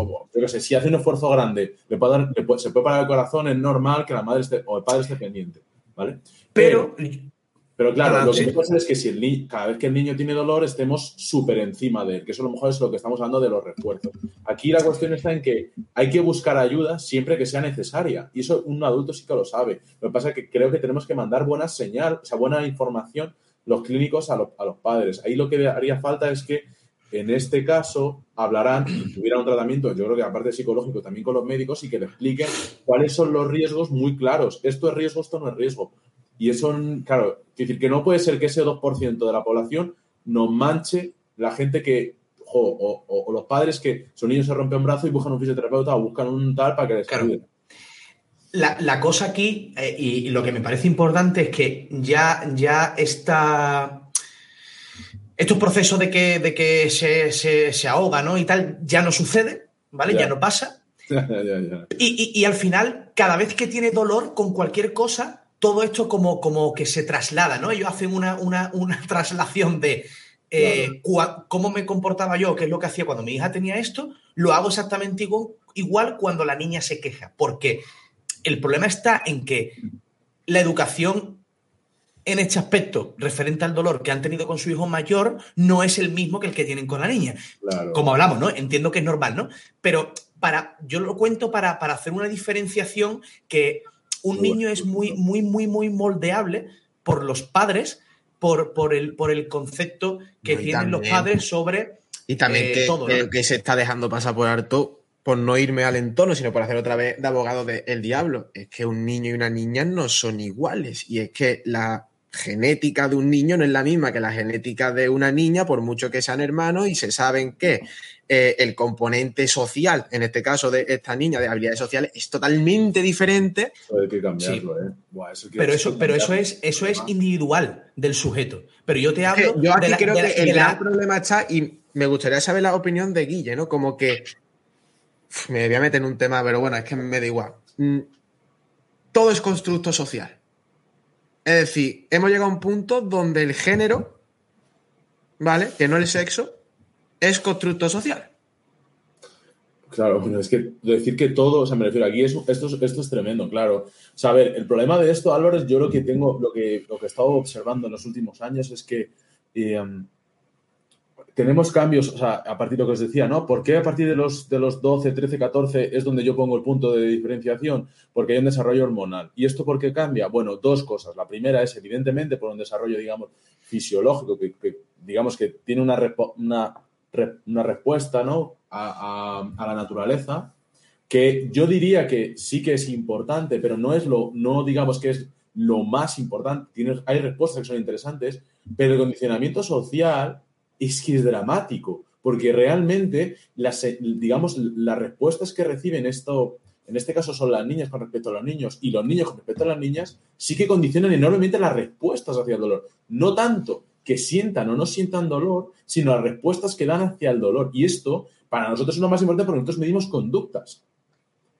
si hace un esfuerzo grande, le puede se puede parar el corazón, es normal que la madre esté, o el padre esté pendiente. ¿Vale? Pero, pero claro, lo que puede ser es que si el niño, cada vez que el niño tiene dolor estemos súper encima de él, que eso a lo mejor es lo que estamos hablando de los refuerzos. Aquí la cuestión está en que hay que buscar ayuda siempre que sea necesaria. Y eso un adulto sí que lo sabe. Lo que pasa es que creo que tenemos que mandar buena señal, o sea, buena información los clínicos a, a los padres. Ahí lo que haría falta es que en este caso hablarán, si tuviera un tratamiento, yo creo que aparte psicológico, también con los médicos y que le expliquen cuáles son los riesgos muy claros. Esto es riesgo, esto no es riesgo. Y eso, claro, es decir, que no puede ser que ese 2% de la población nos manche la gente que, o, los padres que su niño se rompe un brazo y buscan un fisioterapeuta o buscan un tal para que les ayude. La, cosa aquí, eh, y, lo que me parece importante es que ya, ya está estos procesos de que, de que se, ahoga, ¿no? Y tal, ya no sucede, ¿vale? Ya, no pasa. [LAUGHS] y, y, al final, cada vez que tiene dolor con cualquier cosa, todo esto como, como que se traslada, ¿no? Ellos hacen una, [LAUGHS] traslación de eh, cómo me comportaba yo, qué es lo que hacía cuando mi hija tenía esto, lo hago exactamente igual, cuando la niña se queja, porque el problema está en que la educación en este aspecto referente al dolor que han tenido con su hijo mayor no es el mismo que el que tienen con la niña. Como hablamos, ¿no? Entiendo que es normal, ¿no? Pero para, yo lo cuento para, para hacer una diferenciación que un niño es muy, muy, muy, muy moldeable por los padres, por, por, el, por el concepto que tienen los padres sobre y también eh, que, todo, que, se está dejando pasar por harto por no irme al entorno, sino por hacer otra vez de abogado del diablo. Es que un niño y una niña no son iguales. Y es que la genética de un niño no es la misma que la genética de una niña, por mucho que sean hermanos, y se saben que eh, el componente social, en este caso de esta niña de habilidades sociales, es totalmente diferente. Hay que cambiarlo, ¿eh? pero eso, pero eso es, eso es individual del sujeto. Pero yo te hablo. yo aquí creo que el gran problema está, y me gustaría saber la opinión de Guille, ¿no? Como que. me voy a meter en un tema, pero bueno, es que me da igual. Mm, todo es constructo social. Es decir, hemos llegado a un punto donde el género, ¿vale? Que no el sexo, es constructo social. Claro, es que decir que todo, o sea, me refiero aquí, esto, es, esto es tremendo, claro. O sea, a ver, el problema de esto, Álvaro, yo lo que tengo, lo que, lo que he estado observando en los últimos años es que eh, tenemos cambios, o sea, a partir de lo que os decía, ¿no? ¿Por qué a partir de los, de los 12, 13, 14 es donde yo pongo el punto de diferenciación? Porque hay un desarrollo hormonal. ¿Y esto por qué cambia? Bueno, dos cosas. La primera es, evidentemente, por un desarrollo, digamos, fisiológico, que, digamos que tiene una, una, una respuesta, ¿no? A, la naturaleza, que yo diría que sí que es importante, pero no es lo, no digamos que es lo más importante. Tiene, hay respuestas que son interesantes, pero el condicionamiento social es que es dramático, porque realmente las, digamos, las respuestas que reciben esto, en este caso son las niñas con respecto a los niños y los niños con respecto a las niñas, sí que condicionan enormemente las respuestas hacia el dolor. No tanto que sientan o no sientan dolor, sino las respuestas que dan hacia el dolor. Y esto, para nosotros es lo más importante porque nosotros medimos conductas.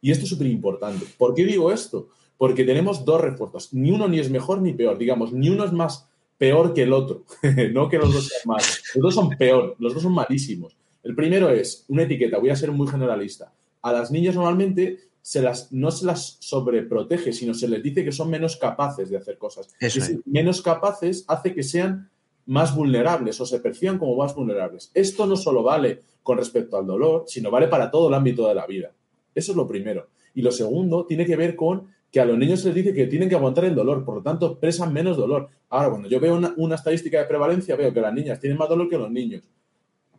Y esto es súper importante. ¿Por qué digo esto? Porque tenemos dos respuestas. Ni uno ni es mejor ni peor. Digamos, ni uno es más peor que el otro, [LAUGHS] no que los dos sean malos. [LAUGHS] Los dos son peor, los dos son malísimos. El primero es una etiqueta, voy a ser muy generalista. A las niñas normalmente se las, no se las sobreprotege, sino se les dice que son menos capaces de hacer cosas. menos capaces hace que sean más vulnerables o se perciban como más vulnerables. Esto no solo vale con respecto al dolor, sino vale para todo el ámbito de la vida. Eso es lo primero. Y lo segundo tiene que ver con que a los niños se les dice que tienen que aguantar el dolor, por lo tanto expresan menos dolor. Ahora, cuando yo veo una, estadística de prevalencia, veo que las niñas tienen más dolor que los niños.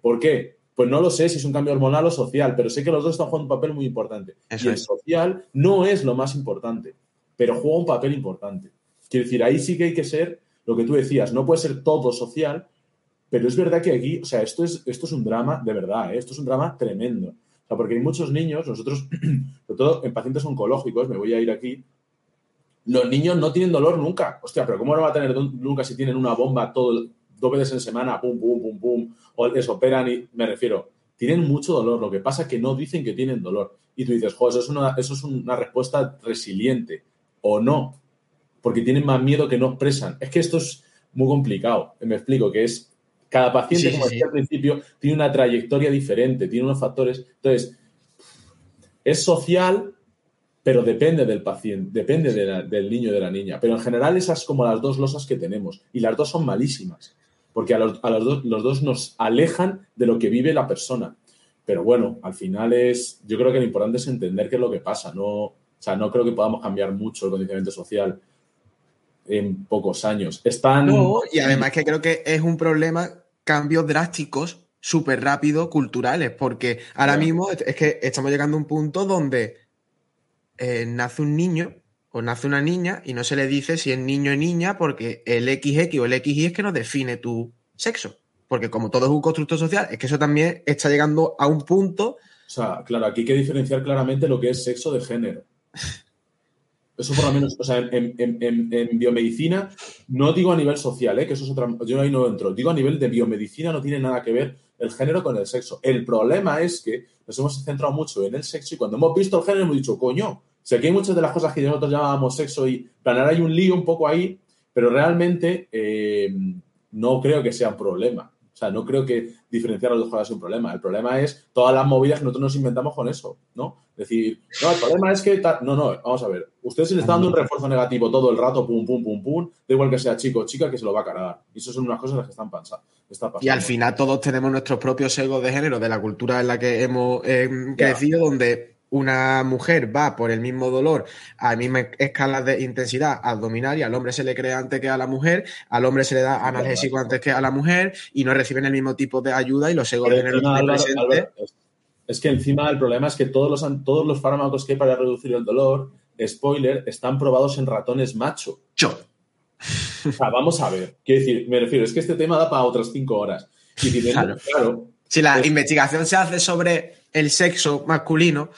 ¿Por qué? Pues no lo sé si es un cambio hormonal o social, pero sé que los dos están jugando un papel muy importante. y el social no es lo más importante, pero juega un papel importante. Quiero decir, ahí sí que hay que ser lo que tú decías, no puede ser todo social, Pero es verdad que aquí, o sea, esto es, esto es un drama de verdad, ¿eh? esto es un drama tremendo. O sea, porque hay muchos niños, nosotros, [CLEARS THROAT] sobre todo en pacientes oncológicos, me voy a ir aquí, los niños no tienen dolor nunca. Hostia, pero ¿cómo no va a tener nunca si tienen una bomba todo, dos veces en semana, pum, pum, pum, pum, o les operan y me refiero, tienen mucho dolor. Lo que pasa es que no dicen que tienen dolor. Y tú dices, joder, eso es una, eso es una respuesta resiliente. O no, porque tienen más miedo que no expresan. Es que esto es muy complicado. Me explico, que es cada paciente, como decía al principio, tiene una trayectoria diferente, tiene unos factores. Entonces, es social, pero depende del paciente, depende del niño y de la niña. Pero en general esas como las dos losas que tenemos. Y las dos son malísimas, porque a, los, dos, los dos nos alejan de lo que vive la persona. Pero bueno, al final es, yo creo que lo importante es entender qué es lo que pasa. No, o sea, no creo que podamos cambiar mucho el condicionamiento social en pocos años. Están... y además que creo que es un problema, cambios drásticos, súper rápidos, culturales, porque ahora mismo es que estamos llegando a un punto donde eh, nace un niño o nace una niña y no se le dice si es niño o niña porque el XX o el XY es que no define tu sexo. Porque como todo es un constructo social, es que eso también está llegando a un punto. O sea, claro, aquí hay que diferenciar claramente lo que es sexo de género. [LAUGHS] Eso por lo menos, o sea, en, biomedicina, no digo a nivel social, ¿eh? que eso es otra, yo ahí no entro, digo a nivel de biomedicina no tiene nada que ver el género con el sexo. El problema es que nos hemos centrado mucho en el sexo y cuando hemos visto el género hemos dicho, coño, si aquí hay muchas de las cosas que nosotros llamábamos sexo y planear hay un lío un poco ahí, pero realmente eh, no creo que sea un problema. O sea, no creo que diferenciar los dos cosas sea un problema. El problema es todas las movidas que nosotros nos inventamos con eso, ¿no? Decir, no, el problema es que... No, no, vamos a ver. Usted se le está dando un refuerzo negativo todo el rato, pum, pum, pum, pum, da igual que sea chico o chica, que se lo va a cargar. Y eso son unas cosas las que están pasando. Y al final todos tenemos nuestros propios egos de género de la cultura en la que hemos eh, crecido, donde una mujer va por el mismo dolor a misma escala de intensidad abdominal y al hombre se le crea antes que a la mujer, al hombre se le da analgésico antes que a la mujer y no reciben el mismo tipo de ayuda y los egos de género presentes. Es que encima el problema es que todos los, todos los fármacos que hay para reducir el dolor, spoiler, están probados en ratones macho. Yo. O sea, vamos a ver. Quiero decir, me refiero, es que este tema da para otras cinco horas. claro. Si la investigación se hace sobre el sexo masculino,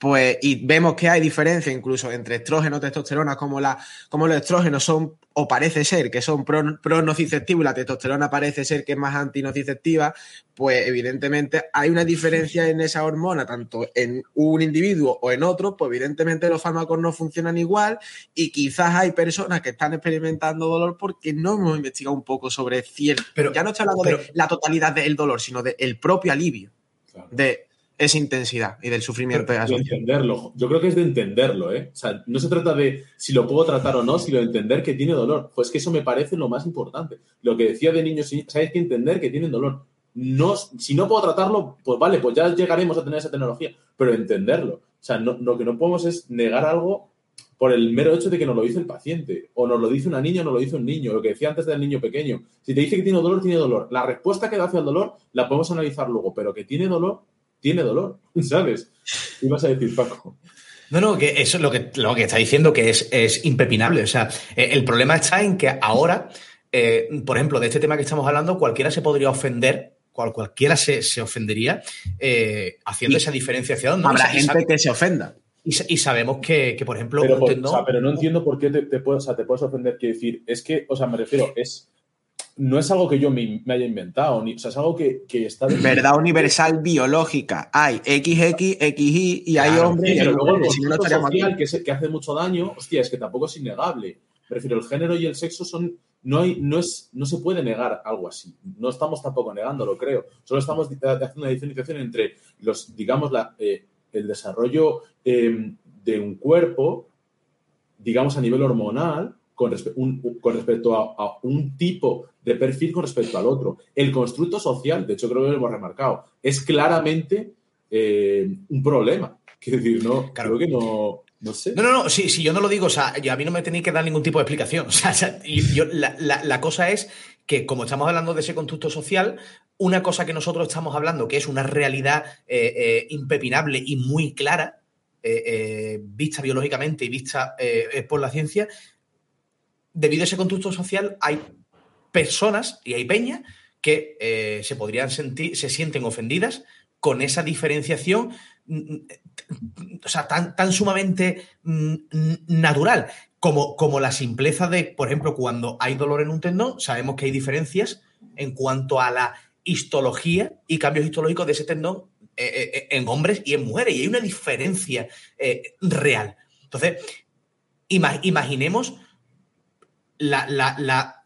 pues, y vemos que hay diferencia incluso entre estrógeno y testosterona, como, la, como los estrógenos son, o parece ser que son pronociceptivos la testosterona parece ser que es más antinociceptiva, pues evidentemente hay una diferencia en esa hormona, tanto en un individuo o en otro, pues evidentemente los fármacos no funcionan igual y quizás hay personas que están experimentando dolor porque no hemos investigado un poco sobre cierto. Pero, ya no estoy hablando de la totalidad del dolor, sino del propio alivio. De esa intensidad y del sufrimiento. de, entenderlo. Yo creo que es de entenderlo, ¿eh? O sea, no se trata de si lo puedo tratar o no, sino de entender que tiene dolor. Pues que eso me parece lo más importante. Lo que decía de niños, hay que entender que tienen dolor. No, si no puedo tratarlo, pues vale, pues ya llegaremos a tener esa tecnología, pero entenderlo. O sea, lo que no podemos es negar algo por el mero hecho de que nos lo dice el paciente, o nos lo dice una niña o nos lo dice un niño, lo que decía antes del niño pequeño. Si te dice que tiene dolor, tiene dolor. La respuesta que da hacia el dolor la podemos analizar luego, pero que tiene dolor, tiene dolor, [LAUGHS] ¿sabes? Y vas a decir, Paco. No, no, que eso es lo que, lo que está diciendo, que es, es impepinable. O sea, eh, el problema está en que ahora, eh, por ejemplo, de este tema que estamos hablando, cualquiera se podría ofender, cual, cualquiera se, ofendería eh, haciendo esa diferenciación. Habrá gente que se ofenda. Y, sabemos que, por ejemplo. Pero, no entiendo por qué te, te, puedes, te puedes ofender. Quiero decir, es que, o sea, me refiero, es no es algo que yo me, haya inventado, ni, o sea, es algo que, que está... Verdad universal biológica. Hay XX, XY y hay hombres... pero luego el social que, que hace mucho daño, hostia, es que tampoco es innegable. Prefiero el género y el sexo son... No, hay, no, es, no se puede negar algo así. No estamos tampoco negándolo, creo. Solo estamos haciendo una diferenciación entre los, digamos, la, eh, el desarrollo em, de un cuerpo, digamos, a nivel hormonal, con, con respecto a, un tipo de perfil con respecto al otro. El constructo social, de hecho creo que lo hemos remarcado, es claramente eh, un problema. Quiero decir, no, creo que no, no sé. No, no, no, si, yo no lo digo, o sea, a mí no me tenéis que dar ningún tipo de explicación. [LAUGHS] O sea, la, cosa es que, como estamos hablando de ese constructo social, una cosa que nosotros estamos hablando, que es una realidad eh, eh, impepinable y muy clara, vista biológicamente y vista por la ciencia, debido a ese constructo social hay personas y hay peña que eh, se podrían sentir, se sienten ofendidas con esa diferenciación mm, mm, o sea, tan, tan sumamente mm, natural como, como la simpleza de, por ejemplo, cuando hay dolor en un tendón, sabemos que hay diferencias en cuanto a la histología y cambios histológicos de ese tendón eh, eh, en hombres y en mujeres, y hay una diferencia real. Entonces, imaginemos la,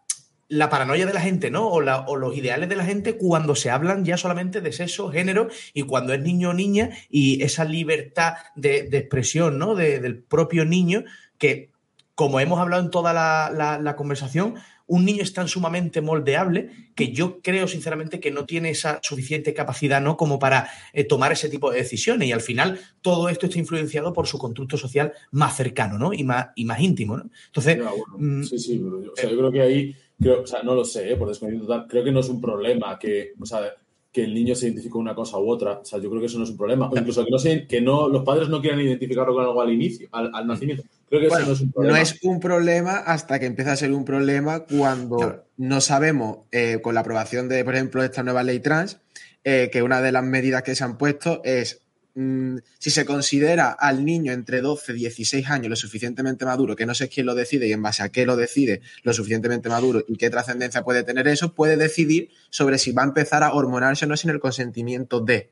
la, paranoia de la gente, ¿no? O, los ideales de la gente cuando se hablan ya solamente de sexo, género, y cuando es niño o niña, y esa libertad de, expresión, ¿no? del propio niño, que como hemos hablado en toda la, conversación, un niño es tan sumamente moldeable que yo creo sinceramente que no tiene esa suficiente capacidad ¿no? como para eh, tomar ese tipo de decisiones y al final todo esto está influenciado por su constructo social más cercano ¿no? y, más, y más íntimo. ¿no? Entonces, mm, sí, sí, yo, creo que ahí, o sea, no lo sé, ¿eh? por desconocimiento creo que no es un problema que, o sea, que el niño se identifique con una cosa u otra. O sea, yo creo que eso no es un problema. O incluso que, no que no, los padres no quieran identificarlo con algo al inicio, al, nacimiento. Creo que eso no es un problema. No es un problema hasta que empieza a ser un problema cuando no sabemos, eh, con la aprobación de, por ejemplo, esta nueva ley trans, eh, que una de las medidas que se han puesto es Mm, si se considera al niño entre 12 y 16 años lo suficientemente maduro, que no sé quién lo decide y en base a qué lo decide lo suficientemente maduro y qué trascendencia puede tener eso, puede decidir sobre si va a empezar a hormonarse o no sin el consentimiento de.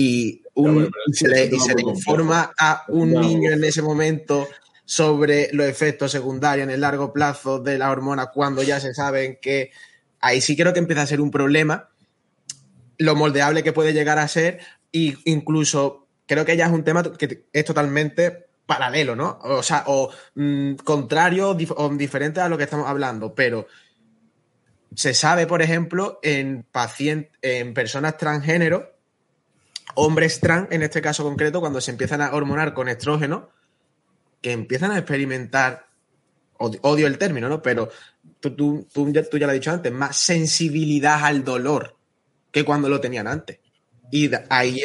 Y, se le, informa a un niño en ese momento sobre los efectos secundarios en el largo plazo de la hormona cuando ya se saben que ahí sí creo que empieza a ser un problema lo moldeable que puede llegar a ser y incluso creo que ya es un tema que es totalmente paralelo, ¿no? O sea, o mm, contrario o diferente a lo que estamos hablando, pero se sabe, por ejemplo, en pacientes, en personas transgénero, hombres trans, en este caso concreto, cuando se empiezan a hormonar con estrógeno, que empiezan a experimentar, odio el término, ¿no? Pero tú, tú, tú, ya, tú ya lo has dicho antes, más sensibilidad al dolor que cuando lo tenían antes. Y ahí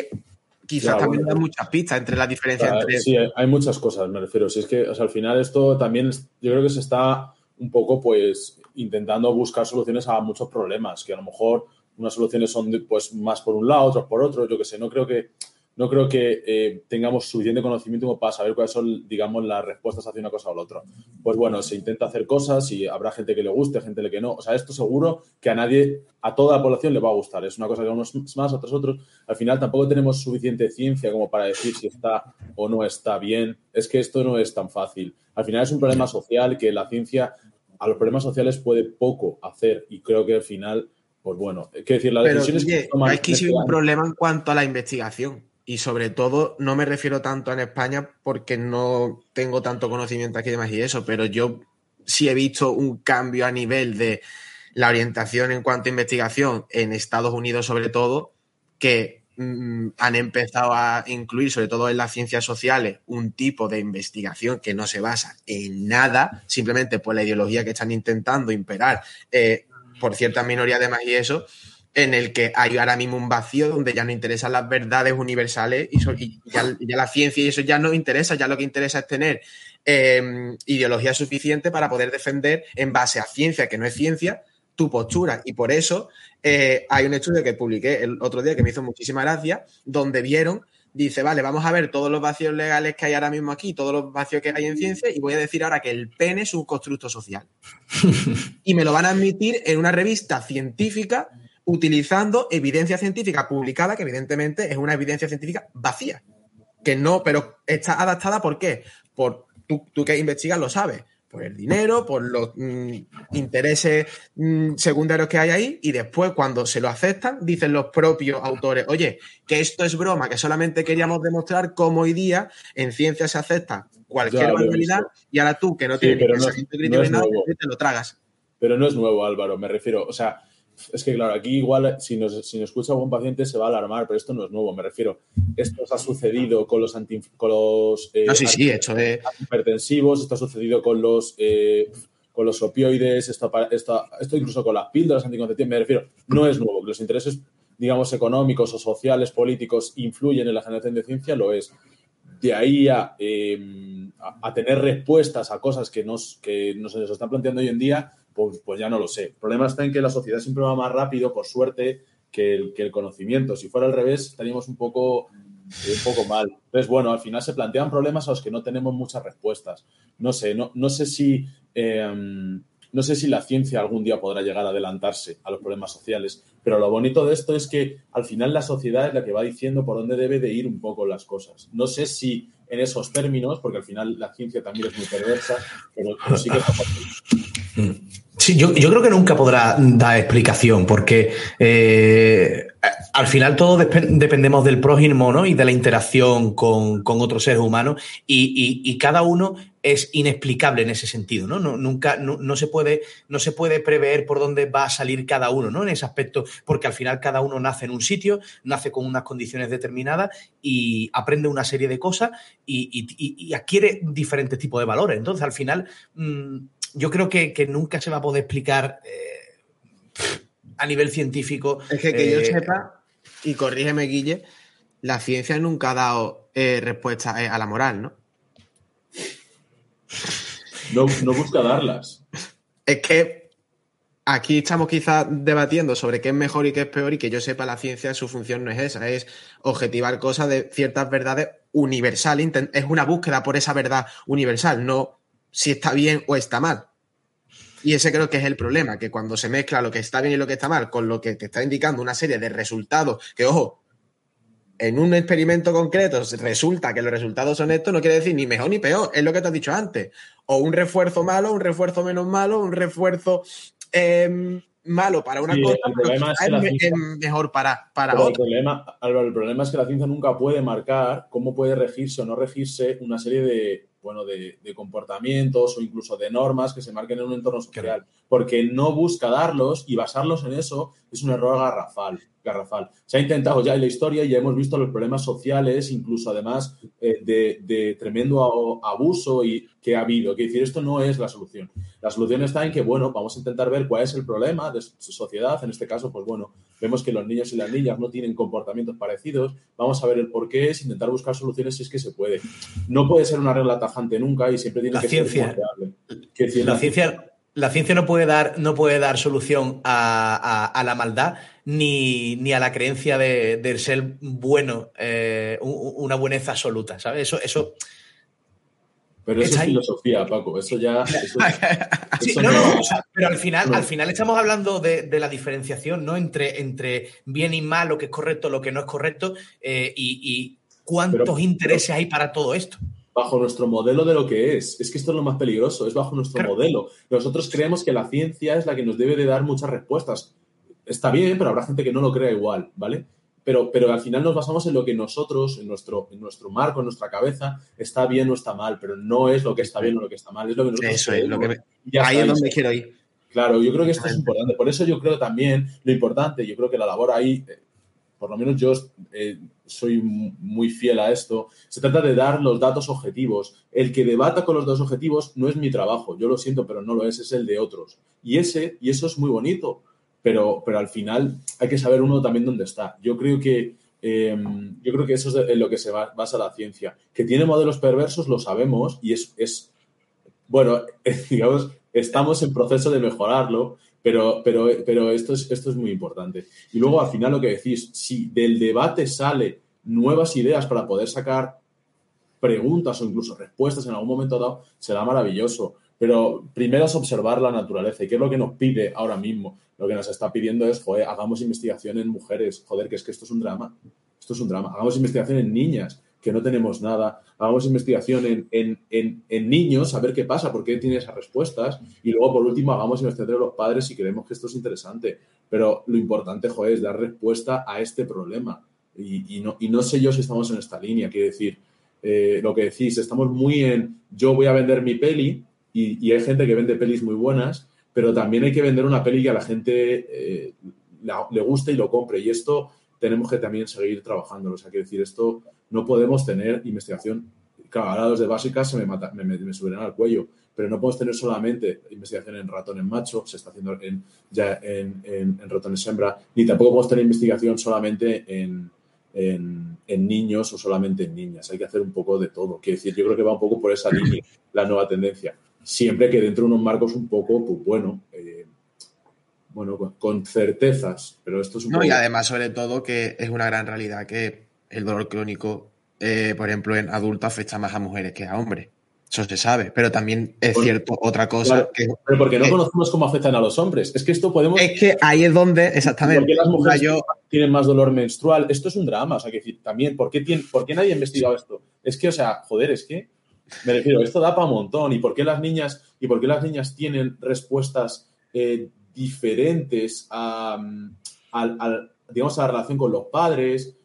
quizás también da muchas pistas entre la diferencia entre... Sí, hay muchas cosas, me refiero. Si es que al final esto también, yo creo que se está un poco pues intentando buscar soluciones a muchos problemas, que a lo mejor unas soluciones son pues más por un lado, otras por otro, yo que sé, no creo que no creo que eh, tengamos suficiente conocimiento como para saber cuáles son, digamos, las respuestas hacia una cosa o la otra. Pues bueno, se intenta hacer cosas y habrá gente que le guste, gente que no. O sea, esto seguro que a nadie, a toda la población le va a gustar. Es una cosa que a unos más, a otros otros. Al final tampoco tenemos suficiente ciencia como para decir si está o no está bien. Es que esto no es tan fácil. Al final es un problema social que la ciencia a los problemas sociales puede poco hacer y creo que al final, pues bueno, hay que decir, la decisión es que Hay que ser un problema en cuanto a la investigación y sobre todo no me refiero tanto en España porque no tengo tanto conocimiento aquí de más y eso, pero yo sí he visto un cambio a nivel de la orientación en cuanto a investigación en Estados Unidos sobre todo, que mm, han empezado a incluir, sobre todo en las ciencias sociales, un tipo de investigación que no se basa en nada, simplemente por la ideología que están intentando imperar eh, por cierta minoría de más y eso, en el que hay ahora mismo un vacío donde ya no interesan las verdades universales y, ya, la ciencia y eso ya no interesa, ya lo que interesa es tener em, ideología suficiente para poder defender en base a ciencia, que no es ciencia, tu postura. Y por eso eh, hay un estudio que publiqué el otro día que me hizo muchísima gracia, donde vieron, dice, vale, vamos a ver todos los vacíos legales que hay ahora mismo aquí, todos los vacíos que hay en ciencia, y voy a decir ahora que el pene es un constructo social. [LAUGHS] y me lo van a admitir en una revista científica utilizando evidencia científica publicada, que evidentemente es una evidencia científica vacía. Que no, pero está adaptada ¿por qué? Por tú, tú que investigas lo sabes. Por el dinero, por los mm, intereses mm, secundarios que hay ahí, y después, cuando se lo aceptan, dicen los propios autores, oye, que esto es broma, que solamente queríamos demostrar cómo hoy día en ciencia se acepta cualquier realidad, y ahora tú, que no tienes ni pensamiento crítico ni nada, te lo tragas. Pero no es nuevo, Álvaro, me refiero, o sea, es que, claro, aquí igual si nos, si nos escucha algún paciente se va a alarmar, pero esto no es nuevo, me refiero. Esto ha sucedido con los, anti, con los eh, no, sí, sí, hecho de... hipertensivos, esto ha sucedido con los, eh, con los opioides, esto, esto, esto incluso con las píldoras anticonceptivas, me refiero. No es nuevo, que los intereses, digamos, económicos o sociales, políticos, influyen en la generación de ciencia, lo es. De ahí a, em, a, tener respuestas a cosas que nos, que nos están planteando hoy en día, pues, pues, ya no lo sé. El problema está en que la sociedad siempre va más rápido, por suerte, que el, que el conocimiento. Si fuera al revés, estaríamos un poco, un poco mal. Entonces, bueno, al final se plantean problemas a los que no tenemos muchas respuestas. No sé, no, no sé si... Em, no sé si la ciencia algún día podrá llegar a adelantarse a los problemas sociales, pero lo bonito de esto es que al final la sociedad es la que va diciendo por dónde debe de ir un poco las cosas. No sé si en esos términos, porque al final la ciencia también es muy perversa, pero, sí que está Sí, yo, creo que nunca podrá dar explicación, porque eh, al final todos dependemos del prójimo ¿no? y de la interacción con, otros seres humanos, y, cada uno es inexplicable en ese sentido, ¿no? nunca, no, se puede, no se puede prever por dónde va a salir cada uno, ¿no? En ese aspecto, porque al final cada uno nace en un sitio, nace con unas condiciones determinadas y aprende una serie de cosas y, adquiere diferentes tipos de valores. Entonces, al final, mm, yo creo que, nunca se va a poder explicar eh, a nivel científico. Es que que yo eh, sepa, y corrígeme, Guille, la ciencia nunca ha dado eh, respuesta a la moral, ¿no? No, no busca darlas. Es que aquí estamos quizás debatiendo sobre qué es mejor y qué es peor y que yo sepa la ciencia su función no es esa, es objetivar cosas de ciertas verdades universal, es una búsqueda por esa verdad universal, no si está bien o está mal. Y ese creo que es el problema, que cuando se mezcla lo que está bien y lo que está mal con lo que te está indicando una serie de resultados, que ojo, en un experimento concreto resulta que los resultados son estos, no quiere decir ni mejor ni peor, es lo que te has dicho antes. O un refuerzo malo, un refuerzo menos malo, un refuerzo em, malo para una cosa, es, mejor para, para otra. El problema, el problema es que la ciencia nunca puede marcar cómo puede regirse o no regirse una serie de bueno, de, comportamientos o incluso de normas que se marquen en un entorno social, porque no busca darlos y basarlos en eso es un error garrafal. Garrafal. Se ha intentado ya en la historia y ya hemos visto los problemas sociales, incluso además eh, de, tremendo abuso y que ha habido. Que decir, esto no es la solución. La solución está en que, bueno, vamos a intentar ver cuál es el problema de su sociedad. En este caso, pues bueno, vemos que los niños y las niñas no tienen comportamientos parecidos. Vamos a ver el por qué, es intentar buscar soluciones si es que se puede. No puede ser una regla tajante nunca y siempre tiene que ser la ciencia la ciencia no puede dar, no puede dar solución a, la maldad ni, a la creencia de, ser bueno, eh, una bueneza absoluta, ¿sabes? Eso, eso. Pero eso es filosofía, Paco. Eso ya. [LAUGHS] no, no, pero al final, al final estamos hablando de, la diferenciación, ¿no? Entre, entre bien y mal, lo que es correcto, lo que no es correcto, eh, y, cuántos intereses hay para todo esto bajo nuestro modelo de lo que es. Es que esto es lo más peligroso, es bajo nuestro modelo. Nosotros creemos que la ciencia es la que nos debe de dar muchas respuestas. Está bien, pero habrá gente que no lo crea igual, ¿vale? Pero, pero al final nos basamos en lo que nosotros, en nuestro, en nuestro marco, en nuestra cabeza, está bien o está mal, pero no es lo que está bien o lo que está mal, es lo que nosotros Eso es, lo que ahí es donde quiero ir. Claro, yo creo que esto es importante. Por eso yo creo también lo importante, yo creo que la labor ahí, eh, por lo menos yo eh, soy muy fiel a esto, se trata de dar los datos objetivos. El que debata con los datos objetivos no es mi trabajo, yo lo siento, pero no lo es, es el de otros. Y ese, y eso es muy bonito, pero, pero al final hay que saber uno también dónde está. Yo creo que, em, yo creo que eso es en lo que se basa la ciencia. Que tiene modelos perversos, lo sabemos, y es, es bueno, [LAUGHS] digamos, estamos en proceso de mejorarlo, pero, pero, pero esto, es, esto es muy importante. Y luego, al final, lo que decís, si del debate sale nuevas ideas para poder sacar preguntas o incluso respuestas en algún momento dado, será maravilloso. Pero primero es observar la naturaleza y qué es lo que nos pide ahora mismo. Lo que nos está pidiendo es, joder, hagamos investigación en mujeres. Joder, que es que esto es un drama. Esto es un drama. Hagamos investigación en niñas que no tenemos nada, hagamos investigación en, niños, a ver qué pasa, por qué tiene esas respuestas, y luego, por último, hagamos investigación en los padres si creemos que esto es interesante. Pero lo importante, joder, es dar respuesta a este problema. Y, no, y no sé yo si estamos en esta línea, quiero decir, eh, lo que decís, estamos muy en yo voy a vender mi peli, y, hay gente que vende pelis muy buenas, pero también hay que vender una peli que a la gente eh, le guste y lo compre. Y esto tenemos que también seguir trabajando. O sea, quiero decir, esto no podemos tener investigación. Claro, ahora los de básicas se me, mata, me, me, subirán al cuello, pero no podemos tener solamente investigación en ratones macho, se está haciendo en, ya en, en, ratones hembra, ni tampoco podemos tener investigación solamente en, en, niños o solamente en niñas. Hay que hacer un poco de todo. Quiero decir, yo creo que va un poco por esa línea la nueva tendencia. Siempre que dentro de unos marcos un poco, pues bueno, eh, bueno, con certezas, pero esto es un No, y además, sobre todo, que es una gran realidad que el dolor crónico, eh, por ejemplo, en adultos afecta más a mujeres que a hombres. Eso se sabe, pero también es cierto otra cosa que... Pero porque no conocemos cómo afectan a los hombres. Es que esto podemos... Es que ahí es donde, exactamente... ¿Por qué las mujeres tienen más dolor menstrual? Esto es un drama, o sea, que decir, también, ¿por qué, tiene, ¿por qué nadie ha investigado esto? Es que, o sea, joder, es que, me refiero, esto da para un montón. ¿Y por qué las niñas, y por qué las niñas tienen respuestas eh, diferentes a, digamos, a la relación con los padres?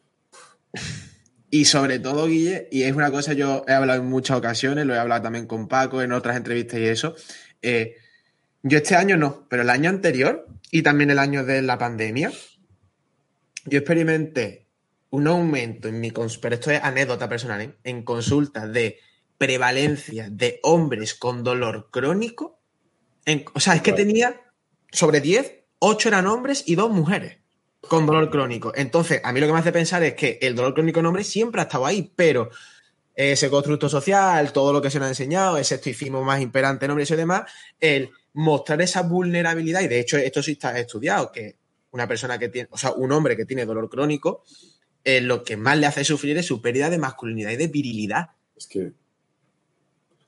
Y sobre todo, Guille, y es una cosa yo he hablado en muchas ocasiones, lo he hablado también con Paco en otras entrevistas y eso. Eh, yo este año no, pero el año anterior y también el año de la pandemia, yo experimenté un aumento en mi, pero esto es anécdota personal, ¿eh? en consultas de prevalencia de hombres con dolor crónico. o sea, es que tenía sobre 10, 8 eran hombres y 2 mujeres con dolor crónico. Entonces, a mí lo que me hace pensar es que el dolor crónico en hombres siempre ha estado ahí, pero ese constructo social, todo lo que se nos ha enseñado, ese estoicismo más imperante en hombres y demás, el mostrar esa vulnerabilidad, y de hecho esto sí está estudiado, que una persona que tiene, o sea, un hombre que tiene dolor crónico, eh, lo que más le hace sufrir es su pérdida de masculinidad y de virilidad. Es que...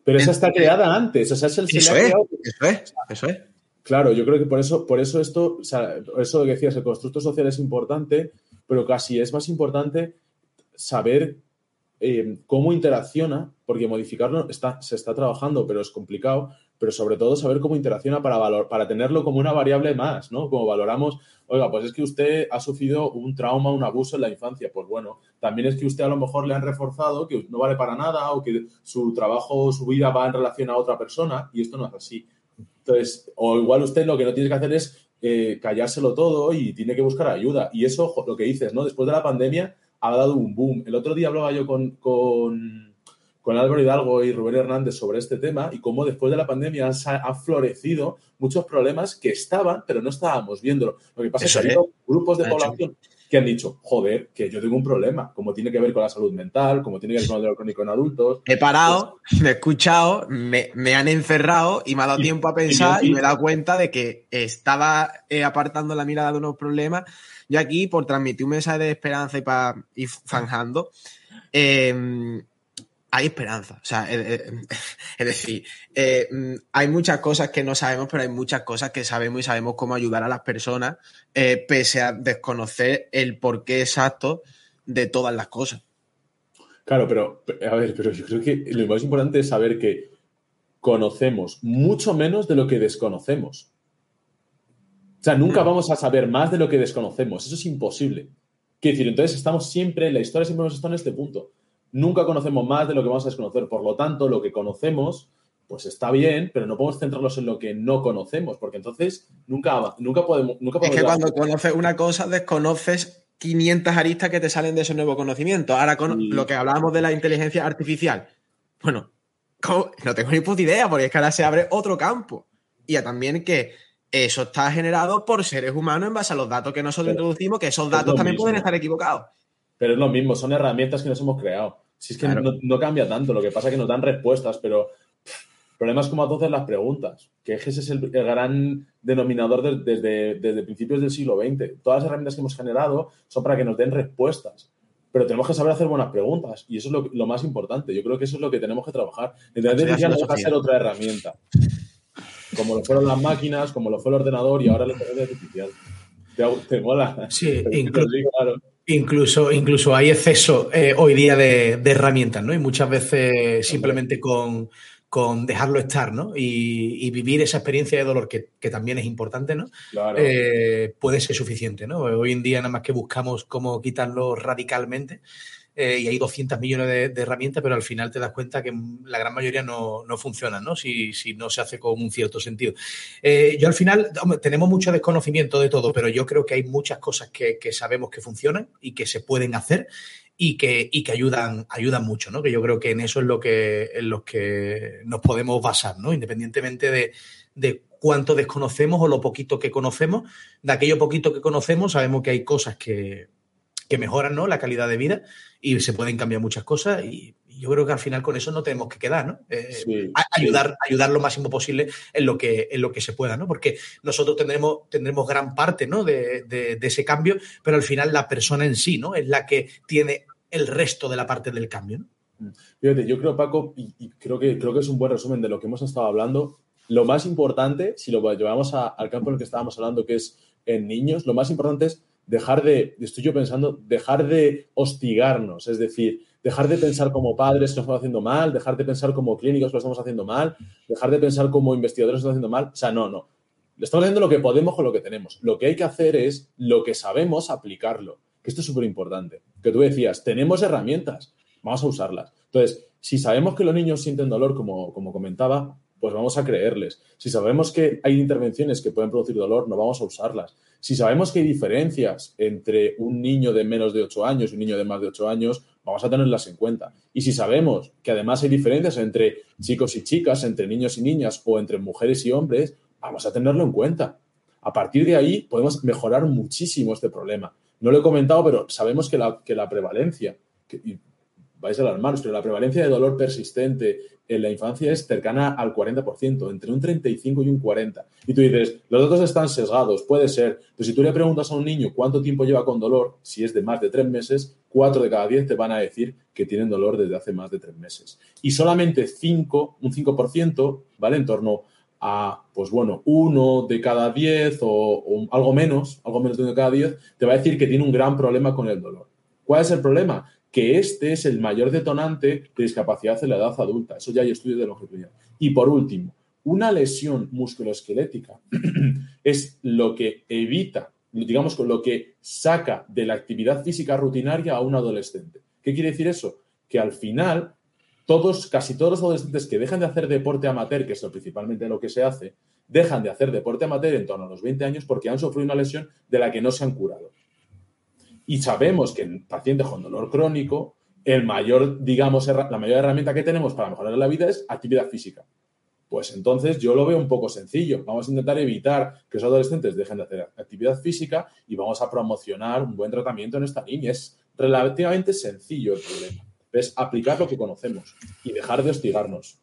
Pero esa está creada antes, o sea, es el... Eso es, eso es, eso es. Claro, yo creo que por eso, por eso esto, o sea, por eso que decías, el constructo social es importante, pero casi es más importante saber eh, cómo interacciona, porque modificarlo está, se está trabajando, pero es complicado, pero sobre todo saber cómo interacciona para, valor, para tenerlo como una variable más, ¿no? Como valoramos, oiga, pues es que usted ha sufrido un trauma, un abuso en la infancia, pues bueno, también es que usted a lo mejor le han reforzado que no vale para nada o que su trabajo o su vida va en relación a otra persona y esto no es así. Entonces, o igual usted lo que no tiene que hacer es eh, callárselo todo y tiene que buscar ayuda. Y eso, lo que dices, ¿no? Después de la pandemia ha dado un boom. El otro día hablaba yo con, con, con Álvaro Hidalgo y Rubén Hernández sobre este tema y cómo después de la pandemia han, florecido muchos problemas que estaban, pero no estábamos viendo. Lo que pasa es que hay grupos de población que han dicho, joder, que yo tengo un problema, como tiene que ver con la salud mental, como tiene que ver con el dolor crónico en adultos. He parado, pues me he escuchado, me, han encerrado y me ha dado tiempo a pensar y, me he dado cuenta de que estaba eh, apartando la mirada de unos problemas. Yo aquí, por transmitir un mensaje de esperanza y para ir zanjando, eh, hay esperanza. O sea, [LAUGHS] es, decir, eh, mm, hay muchas cosas que no sabemos, pero hay muchas cosas que sabemos y sabemos cómo ayudar a las personas, eh, pese a desconocer el porqué exacto de todas las cosas. Claro, pero, a ver, pero yo creo que lo más importante es saber que conocemos mucho menos de lo que desconocemos. O sea, nunca mm. vamos a saber más de lo que desconocemos. Eso es imposible. Quiero decir, entonces estamos siempre, la historia siempre hemos estado en este punto nunca conocemos más de lo que vamos a desconocer. Por lo tanto, lo que conocemos, pues está bien, pero no podemos centrarnos en lo que no conocemos, porque entonces nunca, nunca podemos... Nunca es que cuando conoces una cosa, desconoces 500 aristas que te salen de ese nuevo conocimiento. Ahora, con lo que hablábamos de la inteligencia artificial, bueno, no tengo ni puta idea, porque es que ahora se abre otro campo. Y también que eso está generado por seres humanos en base a los datos que nosotros introducimos, que esos datos también pueden estar equivocados. Pero es lo mismo, son herramientas que nos hemos creado. Si es que no, cambia tanto, lo que pasa es que nos dan respuestas, pero problemas como entonces las preguntas, que ese es el, gran denominador desde, desde principios del siglo XX. Todas las herramientas que hemos generado son para que nos den respuestas, pero tenemos que saber hacer buenas preguntas y eso es lo, más importante. Yo creo que eso es lo que tenemos que trabajar. La inteligencia no deja ser otra herramienta, como lo fueron las máquinas, como lo fue el ordenador y ahora la inteligencia artificial. ¿Te, mola? Sí, [LAUGHS] incluso, Incluso, incluso hay exceso eh, hoy día de, herramientas, ¿no? Y muchas veces simplemente con, dejarlo estar, ¿no? Y, vivir esa experiencia de dolor que, también es importante, ¿no? Eh, puede ser suficiente, ¿no? Hoy en día nada más que buscamos cómo quitarlo radicalmente eh, y hay 200 millones de, herramientas, pero al final te das cuenta que la gran mayoría no, no funcionan, ¿no? Si, no se hace con un cierto sentido. Eh, yo al final, tenemos mucho desconocimiento de todo, pero yo creo que hay muchas cosas que, sabemos que funcionan y que se pueden hacer y que, que ayudan, ayudan mucho, ¿no? Que yo creo que en eso es lo que, en lo que nos podemos basar, ¿no? Independientemente de, de cuánto desconocemos o lo poquito que conocemos, de aquello poquito que conocemos sabemos que hay cosas que, que mejoran ¿no? la calidad de vida y se pueden cambiar muchas cosas y, yo creo que al final con eso no tenemos que quedar, ¿no? Eh, ayudar, ayudar lo máximo posible en lo que, en lo que se pueda, ¿no? Porque nosotros tendremos, tendremos gran parte ¿no? de, de, ese cambio, pero al final la persona en sí, ¿no? Es la que tiene el resto de la parte del cambio, ¿no? Mm. Fíjate, yo creo, Paco, y, creo, que, creo que es un buen resumen de lo que hemos estado hablando. Lo más importante, si lo llevamos al campo en el que estábamos hablando, que es en niños, lo más importante es dejar de, estoy yo pensando, dejar de hostigarnos, es decir, dejar de pensar como padres que lo estamos haciendo mal, dejar de pensar como clínicos que lo estamos haciendo mal, dejar de pensar como investigadores que lo estamos haciendo mal. O sea, no, no. Estamos haciendo lo que podemos con lo que tenemos. Lo que hay que hacer es lo que sabemos aplicarlo. Que esto es súper importante. Que tú decías, tenemos herramientas, vamos a usarlas. Entonces, si sabemos que los niños sienten dolor, como, como comentaba, pues vamos a creerles. Si sabemos que hay intervenciones que pueden producir dolor, no vamos a usarlas. Si sabemos que hay diferencias entre un niño de menos de 8 años y un niño de más de 8 años, vamos a tenerlas en cuenta. Y si sabemos que además hay diferencias entre chicos y chicas, entre niños y niñas o entre mujeres y hombres, vamos a tenerlo en cuenta. A partir de ahí podemos mejorar muchísimo este problema. No lo he comentado, pero sabemos que la, prevalencia, vais a alarmaros, pero la prevalencia de dolor persistente en la infancia es cercana al 40%, entre un 35 y un 40. Y tú dices, los datos están sesgados, puede ser, pero si tú le preguntas a un niño cuánto tiempo lleva con dolor, si es de más de tres meses, cuatro de cada diez te van a decir que tienen dolor desde hace más de tres meses. Y solamente 5, un 5%, ¿vale? En torno a, pues bueno, uno de cada diez o, algo menos, algo menos de uno de cada diez, te va a decir que tiene un gran problema con el dolor. ¿Cuál es el problema? Que este es el mayor detonante de discapacidad en la edad adulta. Eso ya hay estudios de longitudinal. Y por último, una lesión musculoesquelética [CLEARS THROAT] es lo que evita, digamos, con lo que saca de la actividad física rutinaria a un adolescente. ¿Qué quiere decir eso? Que al final, todos, casi todos los adolescentes que dejan de hacer deporte amateur, que es principalmente lo que se hace, dejan de hacer deporte amateur en torno a los 20 años porque han sufrido una lesión de la que no se han curado. Y sabemos que en pacientes con dolor crónico, el mayor, digamos, la mayor herramienta que tenemos para mejorar la vida es actividad física. Pues entonces yo lo veo un poco sencillo. Vamos a intentar evitar que los adolescentes dejen de hacer actividad física y vamos a promocionar un buen tratamiento en esta línea. Es relativamente sencillo el problema. Es aplicar lo que conocemos y dejar de hostigarnos.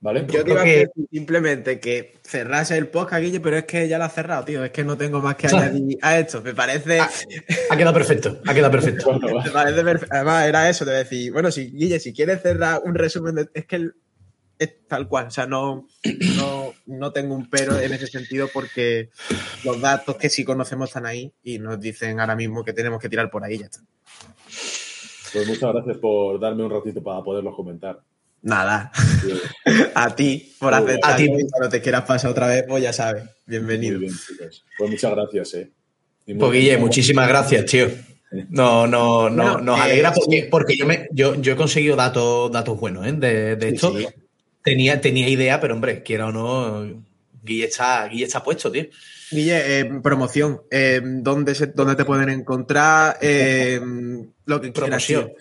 ¿Vale? Yo digo que... simplemente que cerrase el podcast, Guille, pero es que ya lo ha cerrado, tío. Es que no tengo más que [LAUGHS] añadir a esto. Me parece. Ha, quedado perfecto. Ha quedado perfecto. [LAUGHS] Me parece perfecto. Además, era eso de decir, bueno, si Guille, si quieres cerrar un resumen, es que es tal cual. O sea, no, no, tengo un pero en ese sentido porque los datos que sí conocemos están ahí y nos dicen ahora mismo que tenemos que tirar por ahí ya está. Pues muchas gracias por darme un ratito para poderlos comentar. Nada. [LAUGHS] a ti por hacer a ti. Cuando te quieras pasar otra vez, pues ya sabes. Bienvenido. pues muchas gracias, eh. Pues Guille, muchísimas gracias, tío. No, no, no, nos alegra porque, yo, me, yo, yo he conseguido datos, datos buenos ¿eh? de, de esto. Tenía, tenía idea, pero hombre, quiera o no, Guille está, Guille está puesto, tío. Guille, eh, promoción. Eh, ¿dónde, se, ¿Dónde te pueden encontrar? Eh, lo que promoción.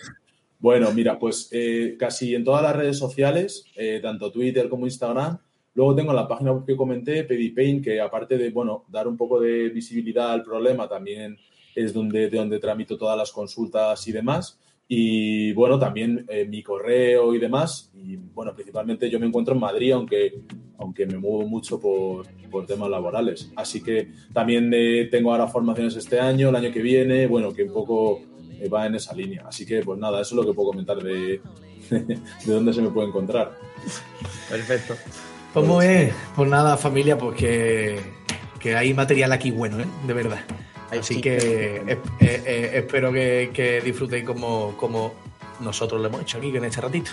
Bueno, mira, pues eh, casi en todas las redes sociales, eh, tanto Twitter como Instagram. Luego tengo la página que comenté, Pedipain, que aparte de, bueno, dar un poco de visibilidad al problema, también es donde, de donde tramito todas las consultas y demás. Y bueno, también eh, mi correo y demás. Y bueno, principalmente yo me encuentro en Madrid, aunque, aunque me muevo mucho por, por temas laborales. Así que también tengo ahora formaciones este año, el año que viene, bueno, que un poco eh, va en esa línea. Así que, pues nada, eso es lo que puedo comentar de, [LAUGHS] de dónde se me puede encontrar. Perfecto. ¿Cómo es? Pues nada, familia, pues que, que hay material aquí bueno, ¿eh? De verdad. Así que eh, eh, espero que, que disfrutéis como, como nosotros lo hemos hecho aquí en este ratito.